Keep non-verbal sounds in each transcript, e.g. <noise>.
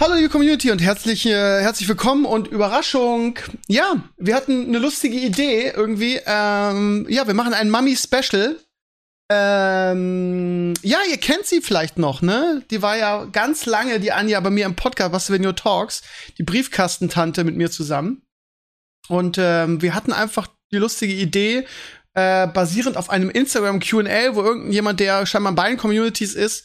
Hallo liebe Community und herzlich, äh, herzlich willkommen und Überraschung. Ja, wir hatten eine lustige Idee irgendwie. Ähm, ja, wir machen ein Mummy-Special. Ähm, ja, ihr kennt sie vielleicht noch, ne? Die war ja ganz lange, die Anja, bei mir im Podcast, was wenn Your Talks, die Briefkastentante mit mir zusammen. Und ähm, wir hatten einfach die lustige Idee, äh, basierend auf einem Instagram QA, wo irgendjemand, der scheinbar in beiden Communities ist,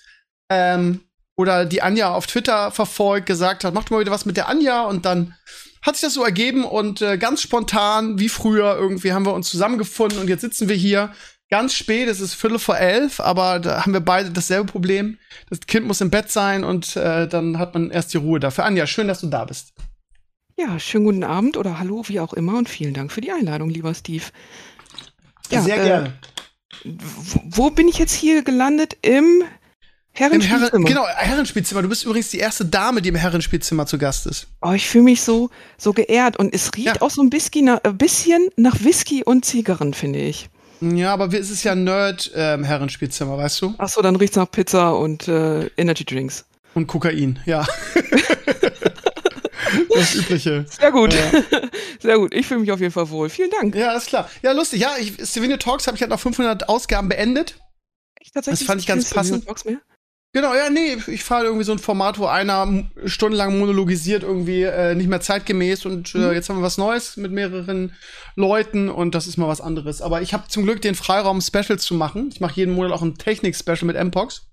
ähm, oder die Anja auf Twitter verfolgt, gesagt hat, macht mal wieder was mit der Anja und dann hat sich das so ergeben und äh, ganz spontan, wie früher, irgendwie haben wir uns zusammengefunden und jetzt sitzen wir hier ganz spät, es ist Viertel vor elf, aber da haben wir beide dasselbe Problem. Das Kind muss im Bett sein und äh, dann hat man erst die Ruhe dafür. Anja, schön, dass du da bist. Ja, schönen guten Abend oder hallo, wie auch immer und vielen Dank für die Einladung, lieber Steve. Ja, Sehr äh, gerne. Wo bin ich jetzt hier gelandet? Im Herrenspielzimmer. Herren, genau, Herrenspielzimmer. Du bist übrigens die erste Dame, die im Herrenspielzimmer zu Gast ist. Oh, ich fühle mich so, so geehrt und es riecht ja. auch so ein bisschen nach, ein bisschen nach Whisky und Zigarren, finde ich. Ja, aber es ist ja Nerd-Herrenspielzimmer, ähm, weißt du? Ach so, dann riecht es nach Pizza und äh, Energy Drinks. Und Kokain, ja. <laughs> das Übliche. Sehr gut. Ja. <laughs> Sehr gut. Ich fühle mich auf jeden Fall wohl. Vielen Dank. Ja, ist klar. Ja, lustig. Ja, ich, Stevenio Talks habe ich halt nach 500 Ausgaben beendet. Echt tatsächlich? Das fand ich ganz passend. Talks mehr? Genau, ja, nee, ich fahre irgendwie so ein Format, wo einer stundenlang monologisiert, irgendwie äh, nicht mehr zeitgemäß und äh, mhm. jetzt haben wir was Neues mit mehreren Leuten und das ist mal was anderes. Aber ich habe zum Glück den Freiraum, Specials zu machen. Ich mache jeden Monat auch ein Technik-Special mit Mpox.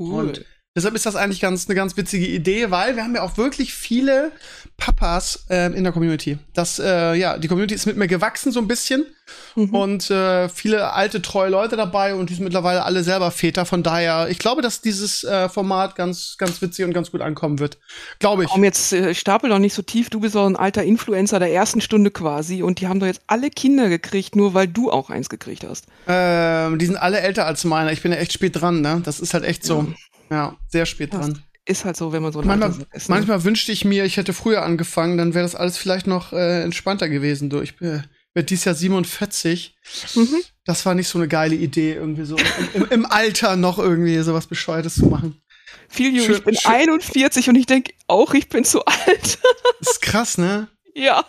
Cool. Und Deshalb ist das eigentlich ganz eine ganz witzige Idee, weil wir haben ja auch wirklich viele Papas äh, in der Community. Das, äh, ja, die Community ist mit mir gewachsen so ein bisschen mhm. und äh, viele alte treue Leute dabei und die sind mittlerweile alle selber Väter. Von daher, ich glaube, dass dieses äh, Format ganz ganz witzig und ganz gut ankommen wird. Glaube ich. Um jetzt äh, stapel doch nicht so tief. Du bist auch ein alter Influencer der ersten Stunde quasi und die haben doch jetzt alle Kinder gekriegt, nur weil du auch eins gekriegt hast. Ähm, die sind alle älter als meiner. Ich bin ja echt spät dran. Ne, das ist halt echt so. Ja. Ja, sehr spät das dran. Ist halt so, wenn man so manchmal, ist, ne? manchmal wünschte ich mir, ich hätte früher angefangen, dann wäre das alles vielleicht noch äh, entspannter gewesen. Du, ich bin werde dieses Jahr 47. Mhm. Das war nicht so eine geile Idee, irgendwie so im, im, im Alter noch irgendwie sowas Bescheuertes zu machen. Viel jünger, ich bin schön. 41 und ich denke auch, ich bin zu alt. das <laughs> ist krass, ne? Ja.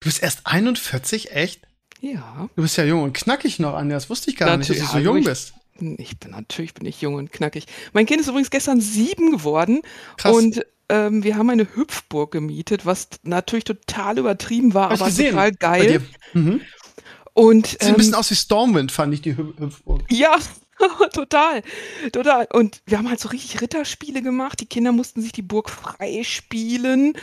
Du bist erst 41, echt? Ja. Du bist ja jung und knackig noch, Anja. Das wusste ich gar Natürlich, nicht, dass du so jung bist. Ich bin natürlich bin ich jung und knackig. Mein Kind ist übrigens gestern sieben geworden Krass. und ähm, wir haben eine Hüpfburg gemietet, was natürlich total übertrieben war, Hab aber total geil. Mhm. Und, Sieht ähm, ein bisschen aus wie Stormwind, fand ich die Hüpfburg. Ja, <laughs> total, total. Und wir haben halt so richtig Ritterspiele gemacht. Die Kinder mussten sich die Burg freispielen.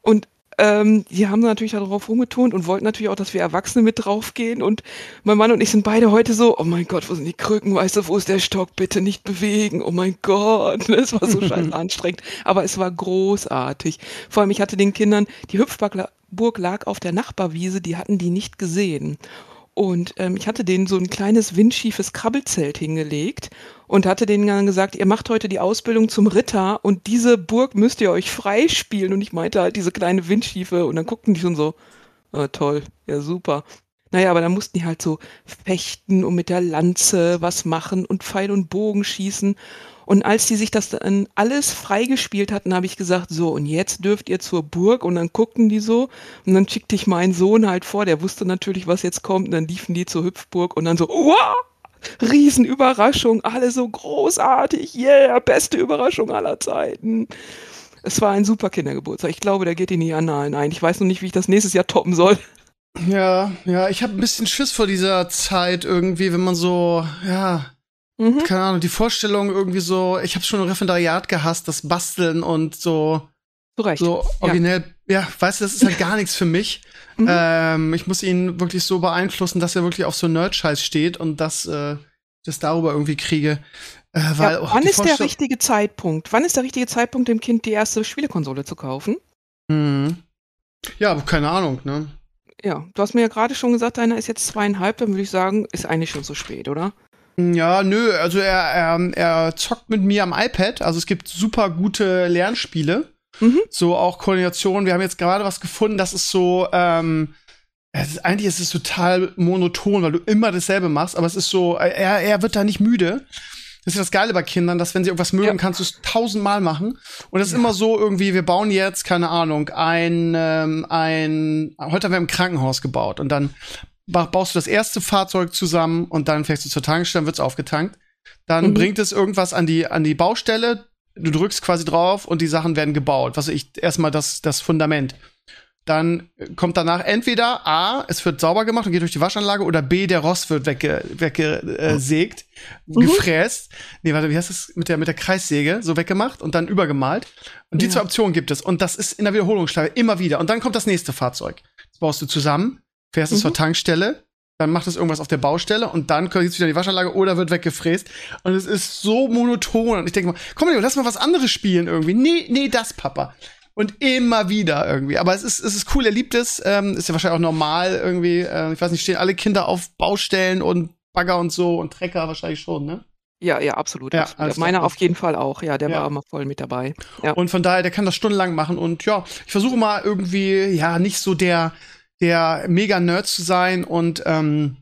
Und ähm, die haben natürlich darauf rumgetont und wollten natürlich auch, dass wir Erwachsene mit draufgehen. Und mein Mann und ich sind beide heute so, oh mein Gott, wo sind die Krücken? Weißt du, wo ist der Stock? Bitte nicht bewegen. Oh mein Gott. <laughs> Es war so scheiße <laughs> anstrengend. Aber es war großartig. Vor allem, ich hatte den Kindern, die Hüpfburg lag auf der Nachbarwiese, die hatten die nicht gesehen. Und ähm, ich hatte denen so ein kleines windschiefes Krabbelzelt hingelegt und hatte denen dann gesagt, ihr macht heute die Ausbildung zum Ritter und diese Burg müsst ihr euch freispielen. Und ich meinte halt diese kleine windschiefe und dann guckten die schon so, ah, toll, ja super. Naja, aber dann mussten die halt so fechten und mit der Lanze was machen und Pfeil und Bogen schießen. Und als die sich das dann alles freigespielt hatten, habe ich gesagt, so, und jetzt dürft ihr zur Burg. Und dann guckten die so. Und dann schickte ich meinen Sohn halt vor, der wusste natürlich, was jetzt kommt. Und dann liefen die zur Hüpfburg und dann so, wow! Riesenüberraschung, alle so großartig, yeah, beste Überraschung aller Zeiten. Es war ein super Kindergeburtstag. Ich glaube, der geht in die Annalen ein. Ich weiß noch nicht, wie ich das nächstes Jahr toppen soll. Ja, ja, ich habe ein bisschen Schiss vor dieser Zeit irgendwie, wenn man so, ja, Mhm. Keine Ahnung, die Vorstellung irgendwie so, ich habe schon im Referendariat gehasst, das Basteln und so. Zurecht. So originell, ja. ja, weißt du, das ist halt <laughs> gar nichts für mich. Mhm. Ähm, ich muss ihn wirklich so beeinflussen, dass er wirklich auf so Nerd-Scheiß steht und dass äh, das darüber irgendwie kriege. Äh, weil, ja, oh, wann ist der richtige Zeitpunkt? Wann ist der richtige Zeitpunkt, dem Kind die erste Spielekonsole zu kaufen? Mhm. Ja, keine Ahnung, ne? Ja, du hast mir ja gerade schon gesagt, deiner ist jetzt zweieinhalb, dann würde ich sagen, ist eigentlich schon zu spät, oder? Ja, nö, also er, er, er zockt mit mir am iPad. Also es gibt super gute Lernspiele. Mhm. So auch Koordination. Wir haben jetzt gerade was gefunden, das ist so, ähm, es ist, eigentlich ist es total monoton, weil du immer dasselbe machst, aber es ist so, er, er wird da nicht müde. Das ist das Geile bei Kindern, dass wenn sie irgendwas mögen, Ja. kannst du es tausendmal machen. Und es ist immer so irgendwie, wir bauen jetzt, keine Ahnung, ein, ähm, ein, heute haben wir im Krankenhaus gebaut und dann baust du das erste Fahrzeug zusammen und dann fährst du zur Tankstelle, dann wird's aufgetankt. Dann Mhm. bringt es irgendwas an die, an die Baustelle, du drückst quasi drauf und die Sachen werden gebaut. Was ich, erstmal das, das Fundament. Dann kommt danach entweder A, es wird sauber gemacht und geht durch die Waschanlage, oder B, der Rost wird weggesägt, wegge, äh, sägt, Mhm. gefräst. Nee, warte, wie heißt das? Mit der, mit der Kreissäge so weggemacht und dann übergemalt. Und die Ja. zwei Optionen gibt es. Und das ist in der Wiederholungsschleife immer wieder. Und dann kommt das nächste Fahrzeug. Das baust du zusammen, fährst es Mhm. zur Tankstelle, dann macht es irgendwas auf der Baustelle und dann geht es wieder in die Waschanlage oder wird weggefräst. Und es ist so monoton. Und ich denke mal, komm, Leo, lass mal was anderes spielen irgendwie. Nee, nee, das, Papa. Und immer wieder irgendwie. Aber es ist, es ist cool, er liebt es. Ähm, ist ja wahrscheinlich auch normal irgendwie. Äh, ich weiß nicht, stehen alle Kinder auf Baustellen und Bagger und so und Trecker wahrscheinlich schon, ne? Ja, ja, absolut. Ja, absolut. Meiner auf jeden Fall auch. Ja, der Ja. war immer voll mit dabei. Ja. Und von daher, der kann das stundenlang machen. Und ja, ich versuche mal irgendwie, ja, nicht so der, der Mega-Nerd zu sein und ähm,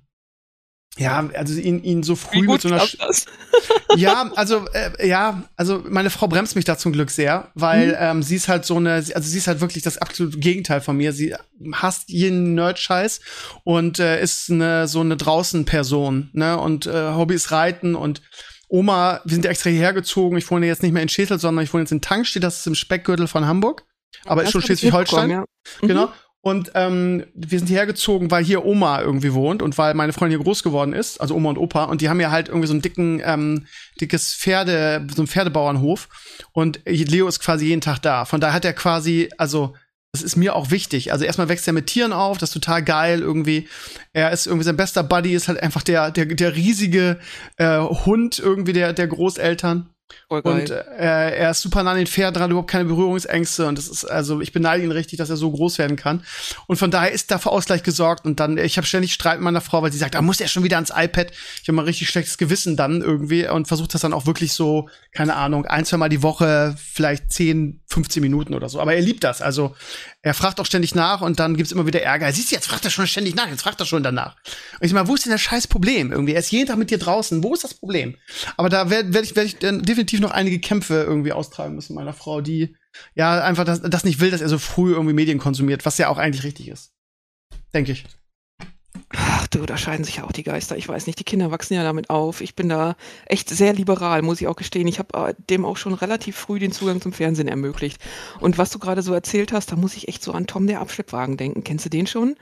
ja, also ihn, ihn so früh mit so einer das? <laughs> <laughs> ja, also äh, ja, also meine Frau bremst mich da zum Glück sehr, weil Mhm. ähm, sie ist halt so eine, also sie ist halt wirklich das absolute Gegenteil von mir. Sie hasst jeden Nerd-Scheiß und äh, ist eine so eine draußen-Person, ne? Und äh, Hobby ist Reiten und Oma, wir sind ja extra hierher gezogen. Ich wohne jetzt nicht mehr in Schätel, sondern ich wohne jetzt in Tankstedt, das ist im Speckgürtel von Hamburg. Aber ist Das schon hab ich Schleswig-Holstein. Ja. Mhm. Genau. Und ähm, wir sind hierher weil hier Oma irgendwie wohnt und weil meine Freundin hier groß geworden ist, also Oma und Opa, und die haben ja halt irgendwie so einen dicken, ähm, dickes Pferde, so einen Pferdebauernhof. Und Leo ist quasi jeden Tag da. Von daher hat er quasi, also das ist mir auch wichtig. Also erstmal wächst er mit Tieren auf, das ist total geil irgendwie. Er ist irgendwie sein bester Buddy, ist halt einfach der, der, der riesige äh, Hund irgendwie der, der Großeltern. Und äh, er ist super nah an den Pferden dran, überhaupt keine Berührungsängste. Und das ist, also, ich beneide ihn richtig, dass er so groß werden kann. Und von daher ist da für Ausgleich gesorgt. Und dann, ich habe ständig Streit mit meiner Frau, weil sie sagt, da muss er schon wieder ans iPad. Ich habe mal richtig schlechtes Gewissen dann irgendwie und versuche das dann auch wirklich so, keine Ahnung, ein, zwei Mal die Woche, vielleicht 10, 15 Minuten oder so. Aber er liebt das. Also er fragt auch ständig nach und dann gibt's immer wieder Ärger. Siehst du, jetzt fragt er schon ständig nach, jetzt fragt er schon danach. Und ich sag mal, wo ist denn das scheiß Problem irgendwie? Er ist jeden Tag mit dir draußen. Wo ist das Problem? Aber da werde werd ich, werd ich dann definitiv noch einige Kämpfe irgendwie austragen müssen, meiner Frau, die ja einfach das, das nicht will, dass er so früh irgendwie Medien konsumiert, was ja auch eigentlich richtig ist. Denke ich. Ach du, da scheiden sich ja auch die Geister. Ich weiß nicht, die Kinder wachsen ja damit auf. Ich bin da echt sehr liberal, muss ich auch gestehen. Ich habe äh, dem auch schon relativ früh den Zugang zum Fernsehen ermöglicht. Und was du gerade so erzählt hast, da muss ich echt so an Tom der Abschleppwagen denken. Kennst du den schon?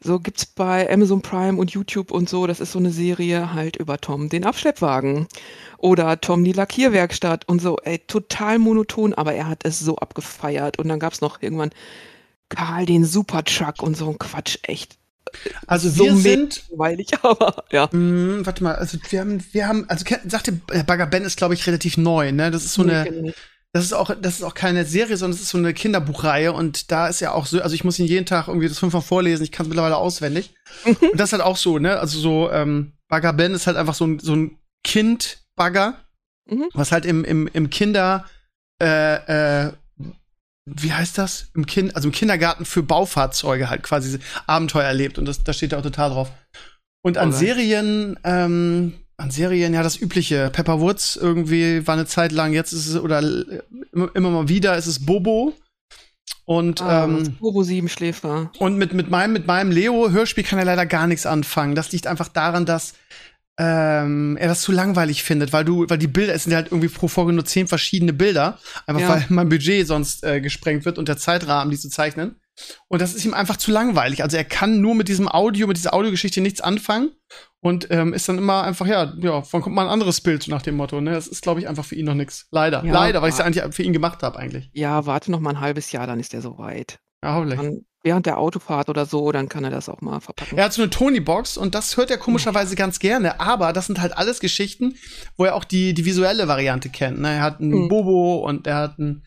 So gibt's bei Amazon Prime und YouTube und so. Das ist so eine Serie halt über Tom den Abschleppwagen. Oder Tom die Lackierwerkstatt und so. Ey, total monoton, aber er hat es so abgefeiert. Und dann gab's noch irgendwann Karl den Supertruck und so ein Quatsch. Echt Also So wir sind langweilig, <laughs> aber ja. Hm, warte mal, also wir haben, wir haben, also sagte äh, Bagger Ben ist, glaube ich, relativ neu, ne? Das ist so eine, ich. Das ist auch, das ist auch keine Serie, sondern es ist so eine Kinderbuchreihe und da ist ja auch so, also ich muss ihn jeden Tag irgendwie das fünfmal vorlesen, ich kann es mittlerweile auswendig. und das ist halt auch so, ne? Also so, ähm, Bagger Ben ist halt einfach so ein, so ein Kind-Bagger, Mhm. was halt im, im, im Kinder, äh, äh, wie heißt das? Im Kind, also im Kindergarten für Baufahrzeuge halt quasi Abenteuer erlebt und das, da steht ja auch total drauf. Und an Alright. Serien, ähm, an Serien, ja, das übliche. Pepper Woods irgendwie war eine Zeit lang, jetzt ist es, oder äh, immer, immer mal wieder ist es Bobo. Und, Ah, ähm, Turbo 7 Schläfer. und mit, mit meinem, mit meinem Leo-Hörspiel kann er leider gar nichts anfangen. Das liegt einfach daran, dass ähm, er das zu langweilig findet, weil du, weil die Bilder, es sind halt irgendwie pro Folge nur zehn verschiedene Bilder, einfach Ja. weil mein Budget sonst äh, gesprengt wird und der Zeitrahmen, die zu zeichnen. Und das ist ihm einfach zu langweilig. Also er kann nur mit diesem Audio, mit dieser Audiogeschichte nichts anfangen und ähm, ist dann immer einfach, ja, ja, wann kommt mal ein anderes Bild so nach dem Motto, ne? Das ist, glaube ich, einfach für ihn noch nichts. Leider. Ja, Leider, weil ich es ja eigentlich für ihn gemacht habe, eigentlich. Ja, warte noch mal ein halbes Jahr, dann ist er soweit. Ja, hoffentlich. Dann, während der Autofahrt oder so, dann kann er das auch mal verpacken. Er hat so eine Tony-Box und das hört er komischerweise ganz gerne, aber das sind halt alles Geschichten, wo er auch die, die visuelle Variante kennt. Ne? Er hat einen Mhm. Bobo und er hat einen.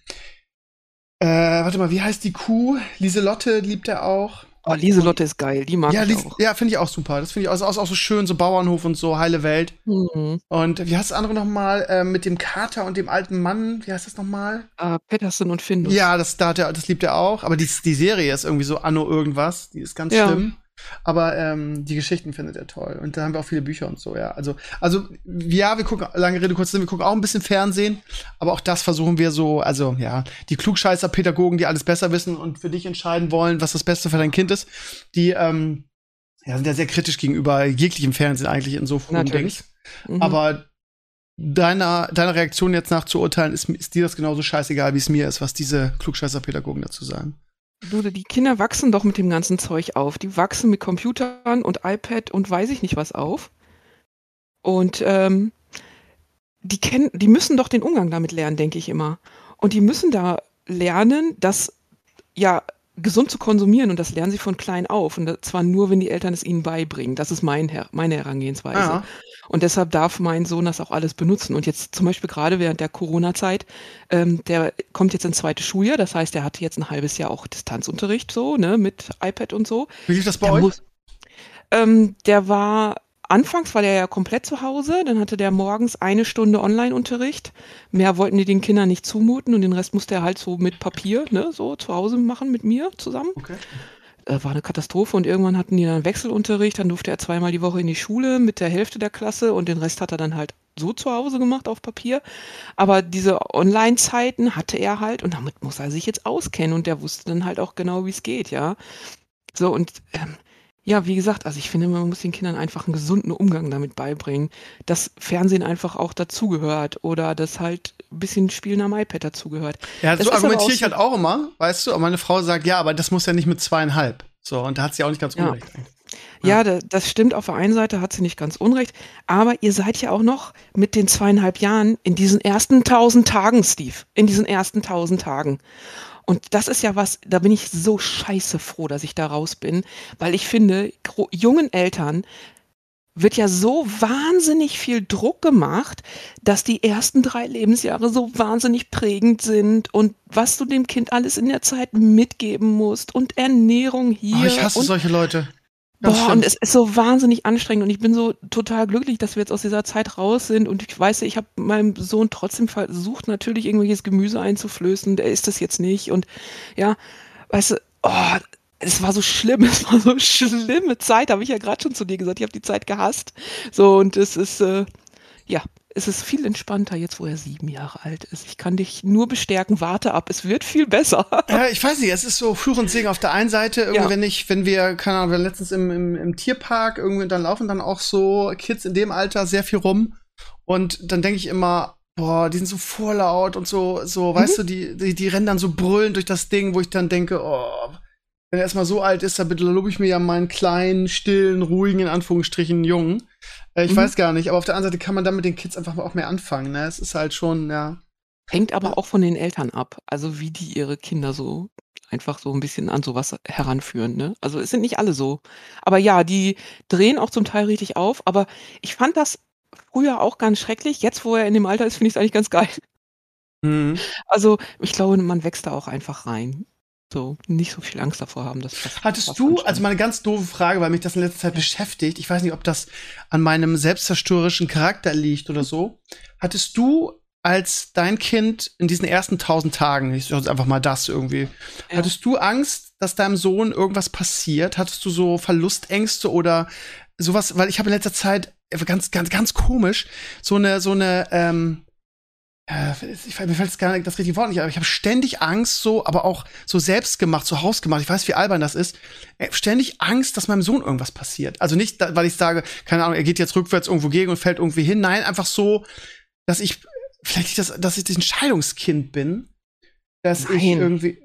Äh, warte mal, wie heißt die Kuh? Lieselotte liebt er auch. Oh, Lieselotte ist geil, die mag ja, ich auch. ja finde ich auch super. Das finde ich auch, auch, auch so schön, so Bauernhof und so, heile Welt. Mhm. Und wie heißt das andere nochmal? Äh, mit dem Kater und dem alten Mann. Wie heißt das nochmal? Äh, Peterson und Findus. Ja, das, da hat er, das liebt er auch. Aber die, die Serie ist irgendwie so Anno irgendwas. Die ist ganz Ja. schlimm. Aber ähm, die Geschichten findet er toll. Und da haben wir auch viele Bücher und so, ja. Also, also ja, wir gucken, lange Rede, kurz Sinn, wir gucken auch ein bisschen Fernsehen. Aber auch das versuchen wir so, also ja, die Klugscheißer-Pädagogen, die alles besser wissen und für dich entscheiden wollen, was das Beste für dein Kind ist, die ähm, ja, sind ja sehr kritisch gegenüber jeglichem Fernsehen eigentlich in so frühen. Dings. Mhm. Aber deiner, deiner Reaktion jetzt nach zu urteilen, ist, ist dir das genauso scheißegal, wie es mir ist, was diese Klugscheißer-Pädagogen dazu sagen. Du, die Kinder wachsen doch mit dem ganzen Zeug auf. Die wachsen mit Computern und iPad und weiß ich nicht was auf. Und ähm, die kennen, die müssen doch den Umgang damit lernen, denke ich immer. Und die müssen da lernen, das ja gesund zu konsumieren und das lernen sie von klein auf. Und zwar nur, wenn die Eltern es ihnen beibringen. Das ist mein Her meine Herangehensweise. Ja. Und deshalb darf mein Sohn das auch alles benutzen. Und jetzt zum Beispiel gerade während der Corona-Zeit, ähm, der kommt jetzt ins zweite Schuljahr. Das heißt, er hatte jetzt ein halbes Jahr auch Distanzunterricht so, ne, mit iPad und so. Wie lief das bei Der, euch? muss, ähm, der war, anfangs war der ja komplett zu Hause. Dann hatte der morgens eine Stunde Online-Unterricht. Mehr wollten die den Kindern nicht zumuten und den Rest musste er halt so mit Papier, ne, so zu Hause machen mit mir zusammen Okay. äh, war eine Katastrophe und irgendwann hatten die dann Wechselunterricht, dann durfte er zweimal die Woche in die Schule mit der Hälfte der Klasse und den Rest hat er dann halt so zu Hause gemacht auf Papier. Aber diese Online-Zeiten hatte er halt und damit muss er sich jetzt auskennen und der wusste dann halt auch genau, wie es geht, ja. So und ähm, ja, wie gesagt, also ich finde, man muss den Kindern einfach einen gesunden Umgang damit beibringen, dass Fernsehen einfach auch dazugehört oder dass halt ein bisschen Spielen am iPad dazugehört. Ja, Das so argumentiere ich halt auch immer, weißt du, aber meine Frau sagt, ja, aber das muss ja nicht mit zweieinhalb. So, und da hat sie auch nicht ganz Ja. unrecht. Ja, da, das stimmt. Auf der einen Seite hat sie nicht ganz unrecht. Aber ihr seid ja auch noch mit den zweieinhalb Jahren in diesen ersten tausend Tagen, Steve. In diesen ersten tausend Tagen. Und das ist ja was, da bin ich so scheiße froh, dass ich da raus bin, weil ich finde, jungen Eltern wird ja so wahnsinnig viel Druck gemacht, dass die ersten drei Lebensjahre so wahnsinnig prägend sind und was du dem Kind alles in der Zeit mitgeben musst und Ernährung hier Oh, ich hasse solche Leute. Boah, schlimm. und es ist so wahnsinnig anstrengend und ich bin so total glücklich, dass wir jetzt aus dieser Zeit raus sind und ich weiß, ich habe meinem Sohn trotzdem versucht, natürlich irgendwelches Gemüse einzuflößen, der isst das jetzt nicht und ja, weißt du, oh, es war so schlimm, <laughs> es war so schlimme Zeit, habe ich ja gerade schon zu dir gesagt, ich habe die Zeit gehasst, so und es ist, äh, es ist viel entspannter jetzt, wo er sieben Jahre alt ist. Ich kann dich nur bestärken, warte ab, es wird viel besser. Ja, ich weiß nicht, es ist so Fluch und Segen auf der einen Seite, irgendwie, Ja. wenn ich, wenn wir, keine Ahnung, wir waren letztens im, im, im Tierpark, irgendwie, dann laufen dann auch so Kids in dem Alter sehr viel rum. Und dann denke ich immer, boah, die sind so vorlaut und so, so, weißt du, die, die, die rennen dann so brüllend durch das Ding, wo ich dann denke, oh, wenn er erstmal so alt ist, dann bitte lobe ich mir ja meinen kleinen, stillen, ruhigen, in Anführungsstrichen, Jungen. Äh, ich Mhm. weiß gar nicht, aber auf der anderen Seite kann man dann mit den Kids einfach auch mehr anfangen, ne? Es ist halt schon, ja. Hängt aber auch von den Eltern ab, also wie die ihre Kinder so einfach so ein bisschen an sowas heranführen. Ne? Also es sind nicht alle so. Aber ja, die drehen auch zum Teil richtig auf. Aber ich fand das früher auch ganz schrecklich. Jetzt, wo er in dem Alter ist, finde ich es eigentlich ganz geil. Mhm. Also ich glaube, man wächst da auch einfach rein. So, nicht so viel Angst davor haben. Dass das Hattest du, also mal eine ganz doofe Frage, weil mich das in letzter Zeit beschäftigt. Ich weiß nicht, ob das an meinem selbstzerstörerischen Charakter liegt oder so. Hattest du als dein Kind in diesen ersten tausend Tagen, ich sag jetzt einfach mal das irgendwie, Ja. hattest du Angst, dass deinem Sohn irgendwas passiert? Hattest du so Verlustängste oder sowas? Weil ich habe in letzter Zeit ganz, ganz, ganz komisch so eine, so eine, ähm, äh, ich, mir fällt gar nicht das richtige Wort nicht, aber ich habe ständig Angst, so, aber auch so selbstgemacht, so hausgemacht. Ich weiß, wie albern das ist. Äh, Ständig Angst, dass meinem Sohn irgendwas passiert. Also nicht, weil ich sage, keine Ahnung, er geht jetzt rückwärts irgendwo gegen und fällt irgendwie hin. Nein, einfach so, dass ich, vielleicht nicht, das, dass ich ein Scheidungskind bin, dass ich Nein. irgendwie,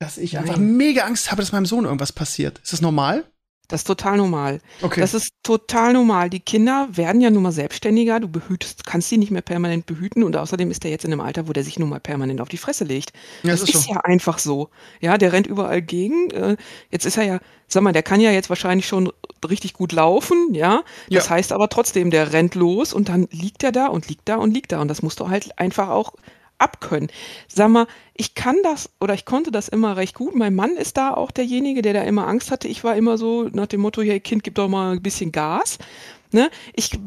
dass ich einfach Nein. mega Angst habe, dass meinem Sohn irgendwas passiert. Ist das normal? Das ist total normal. Okay. Das ist total normal. Die Kinder werden ja nun mal selbstständiger. Du behütest, kannst sie nicht mehr permanent behüten und außerdem ist er jetzt in einem Alter, wo der sich nun mal permanent auf die Fresse legt. ja, Das ist, ja einfach so. Ja, der rennt überall gegen. Äh, Jetzt ist er ja, sag mal, der kann ja jetzt wahrscheinlich schon richtig gut laufen, ja. Das Ja. heißt aber trotzdem, der rennt los und dann liegt er da und liegt da und liegt da. Und das musst du halt einfach auch abkönnen. Sag mal, ich kann das oder ich konnte das immer recht gut. Mein Mann ist da auch derjenige, der da immer Angst hatte. Ich war immer so nach dem Motto, hey Kind, gib doch mal ein bisschen Gas. Ne? Ich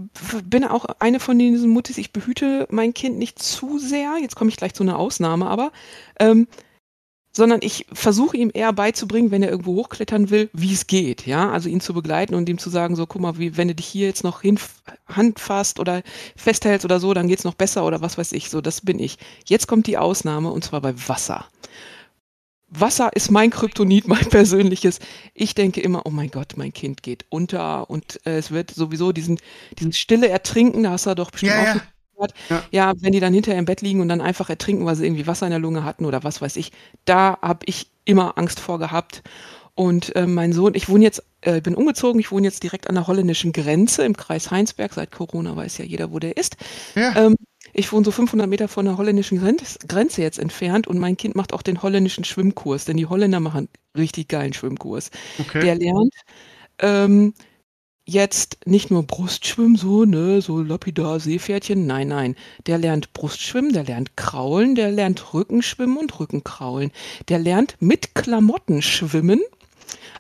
bin auch eine von diesen Muttis, ich behüte mein Kind nicht zu sehr. Jetzt komme ich gleich zu einer Ausnahme, aber ähm, sondern ich versuche ihm eher beizubringen, wenn er irgendwo hochklettern will, wie es geht, ja, also ihn zu begleiten und ihm zu sagen, so, guck mal, wie, wenn du dich hier jetzt noch hin Hand fasst oder festhältst oder so, dann geht's noch besser oder was weiß ich, so, das bin ich. Jetzt kommt die Ausnahme und zwar bei Wasser. Wasser ist mein Kryptonit, <laughs> mein persönliches. Ich denke immer, oh mein Gott, mein Kind geht unter und äh, es wird sowieso diesen, diesen stille Ertrinken, da hast du doch bestimmt Ja, auch ja. Gehört. Ja. Ja. wenn die dann hinterher im Bett liegen und dann einfach ertrinken, weil sie irgendwie Wasser in der Lunge hatten oder was weiß ich, da habe ich immer Angst vor gehabt. Und äh, mein Sohn, ich wohne jetzt, äh, bin umgezogen, ich wohne jetzt direkt an der holländischen Grenze im Kreis Heinsberg. Seit Corona weiß ja jeder, wo der ist. Ja. Ähm, ich wohne so 500 Meter von der holländischen Grenz Grenze jetzt entfernt und mein Kind macht auch den holländischen Schwimmkurs, denn die Holländer machen richtig geilen Schwimmkurs. okay. Der lernt ähm, jetzt nicht nur Brustschwimmen, so, ne, so lapidar Seepferdchen, nein, nein. Der lernt Brustschwimmen, der lernt Kraulen, der lernt Rückenschwimmen und Rückenkraulen. Der lernt mit Klamotten schwimmen.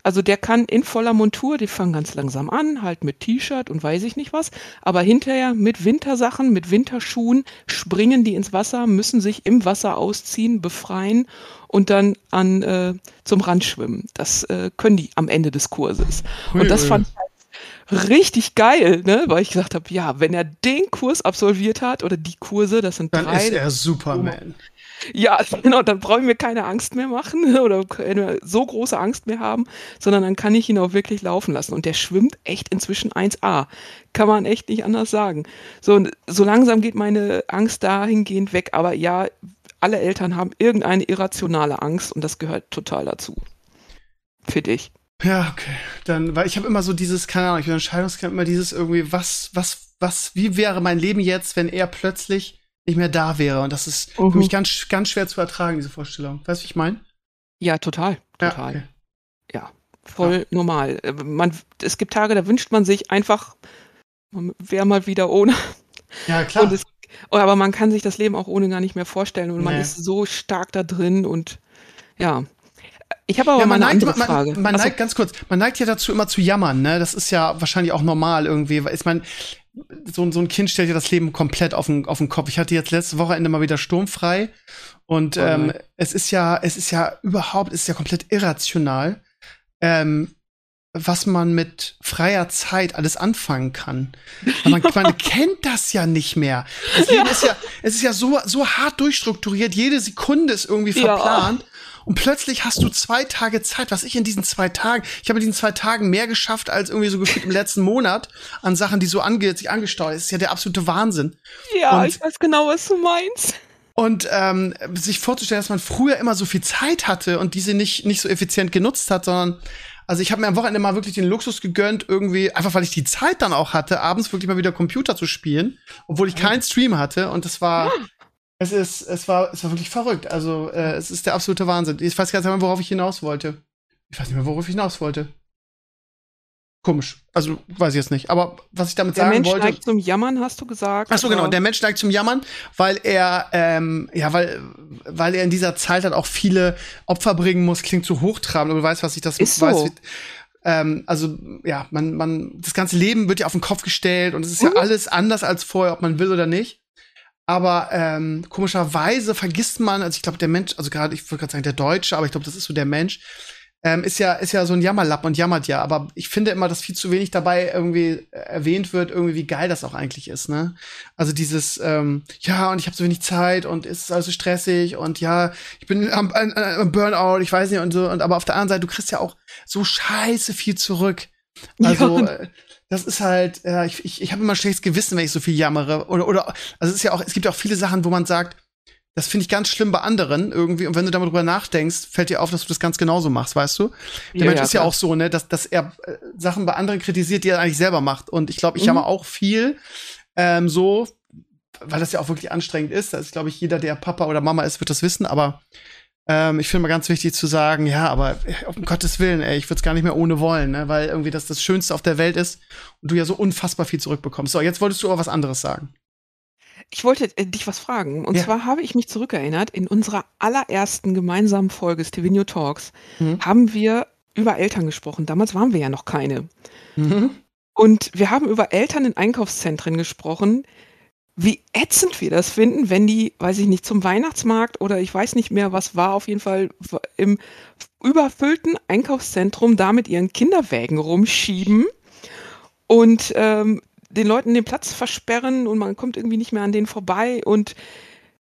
Also der kann in voller Montur, die fangen ganz langsam an, halt mit T-Shirt und weiß ich nicht was, aber hinterher mit Wintersachen, mit Winterschuhen springen die ins Wasser, müssen sich im Wasser ausziehen, befreien und dann an äh, zum Rand schwimmen. Das äh, können die am Ende des Kurses. Und das fand ich halt richtig geil, ne? weil ich gesagt habe, ja, wenn er den Kurs absolviert hat oder die Kurse, das sind Dann drei, ist er Superman. ja, <laughs> genau, dann brauche ich mir keine Angst mehr machen <laughs> oder keine so große Angst mehr haben, sondern dann kann ich ihn auch wirklich laufen lassen. Und der schwimmt echt inzwischen 1A. Kann man echt nicht anders sagen. So, und so langsam geht meine Angst dahingehend weg. Aber ja, alle Eltern haben irgendeine irrationale Angst und das gehört total dazu. Für dich. Ja, okay. Dann, weil ich habe immer so dieses, keine Ahnung, ich bin Entscheidungskampf immer dieses irgendwie, was, was, was, wie wäre mein Leben jetzt, wenn er plötzlich nicht mehr da wäre? Und das ist Mhm. für mich ganz, ganz schwer zu ertragen, diese Vorstellung. Weißt du, wie ich meine? Ja, total. Ja, Total. okay. Ja, voll normal. Äh, Man, es gibt Tage, da wünscht man sich einfach, man wäre mal wieder ohne. Ja, klar. Es, oh, aber man kann sich das Leben auch ohne gar nicht mehr vorstellen und man Nee. ist so stark da drin und ja. Ich habe aber ja, mal eine neigt, andere man, Frage. man, man Achso, neigt ganz kurz, man neigt ja dazu immer zu jammern, ne? Das ist ja wahrscheinlich auch normal irgendwie. Ich meine, so, so ein Kind stellt ja das Leben komplett auf den, auf den Kopf. Ich hatte jetzt letzte Wochenende mal wieder sturmfrei und Oh ähm, es ist ja, es ist ja überhaupt, es ist ja komplett irrational, ähm, was man mit freier Zeit alles anfangen kann. Man, man <laughs> kennt das ja nicht mehr. Das Leben ist ja, es ist ja so, so hart durchstrukturiert. Jede Sekunde ist irgendwie Ja. Und plötzlich hast du zwei Tage Zeit, was ich in diesen zwei Tagen, ich habe in diesen zwei Tagen mehr geschafft als irgendwie so gefühlt im letzten Monat an Sachen, die so ange, sich angestaut. Das ist ja der absolute Wahnsinn. ja, und- ich weiß genau, was du meinst. Und ähm, sich vorzustellen, dass man früher immer so viel Zeit hatte und diese nicht, nicht so effizient genutzt hat, sondern also ich habe mir am Wochenende mal wirklich den Luxus gegönnt, irgendwie, einfach weil ich die Zeit dann auch hatte, abends wirklich mal wieder Computer zu spielen, obwohl ich keinen Stream hatte. Und das war, es ist, es war, es war wirklich verrückt. Also äh, es ist der absolute Wahnsinn. Ich weiß gar nicht mehr, worauf ich hinaus wollte. Ich weiß nicht mehr, worauf ich hinaus wollte. Komisch. Also weiß ich jetzt nicht. Aber was ich damit Der sagen Mensch wollte. neigt zum Jammern, hast du gesagt. Ach so, genau. Der Mensch neigt zum Jammern, weil er, ähm, ja, weil, weil er in dieser Zeit halt auch viele Opfer bringen muss. Klingt so hochtrabend, aber du weißt, was ich das Ist weiß. so. Wie, ähm, also, ja, man, man, das ganze Leben wird ja auf den Kopf gestellt und es ist Mhm. ja alles anders als vorher, ob man will oder nicht. Aber ähm, komischerweise vergisst man, also ich glaube, der Mensch, also gerade, ich würde gerade sagen, der Deutsche, aber ich glaube, das ist so der Mensch, ähm, ist ja, ist ja so ein Jammerlappen und jammert ja. Aber ich finde immer, dass viel zu wenig dabei irgendwie äh, erwähnt wird, irgendwie, wie geil das auch eigentlich ist, ne? Also dieses, ähm, ja, und ich habe so wenig Zeit und es ist alles so stressig und ja, ich bin am, am, am Burnout, ich weiß nicht und so. Und aber auf der anderen Seite, du kriegst ja auch so scheiße viel zurück. Also, Ja. äh, das ist halt, ja, ich, ich, ich habe immer schlechtes Gewissen, wenn ich so viel jammere. Oder, oder, also es ist ja auch, es gibt ja auch viele Sachen, wo man sagt, das finde ich ganz schlimm bei anderen irgendwie. Und wenn du darüber nachdenkst, fällt dir auf, dass du das ganz genauso machst, weißt du? Der Ja, Mensch ja, ist ja klar. auch so, ne, dass, dass er äh, Sachen bei anderen kritisiert, die er eigentlich selber macht. Und ich glaube, ich Mhm. jammer auch viel ähm, so, weil das ja auch wirklich anstrengend ist. Das ist, glaube ich, jeder, der Papa oder Mama ist, wird das wissen. Aber ähm, ich finde mal ganz wichtig zu sagen, ja, aber äh, um Gottes Willen, ey, ich würde es gar nicht mehr ohne wollen, ne? weil irgendwie das das Schönste auf der Welt ist und du ja so unfassbar viel zurückbekommst. So, jetzt wolltest du aber was anderes sagen. ich wollte äh, dich was fragen. Und Ja. zwar habe ich mich zurückerinnert, in unserer allerersten gemeinsamen Folge Stevenio Talks Mhm. haben wir über Eltern gesprochen. Damals waren wir ja noch keine. Mhm. Und wir haben über Eltern in Einkaufszentren gesprochen, wie ätzend wir das finden, wenn die, weiß ich nicht, zum Weihnachtsmarkt oder ich weiß nicht mehr, was war, auf jeden Fall im überfüllten Einkaufszentrum da mit ihren Kinderwägen rumschieben und ähm, den Leuten den Platz versperren und man kommt irgendwie nicht mehr an denen vorbei. Und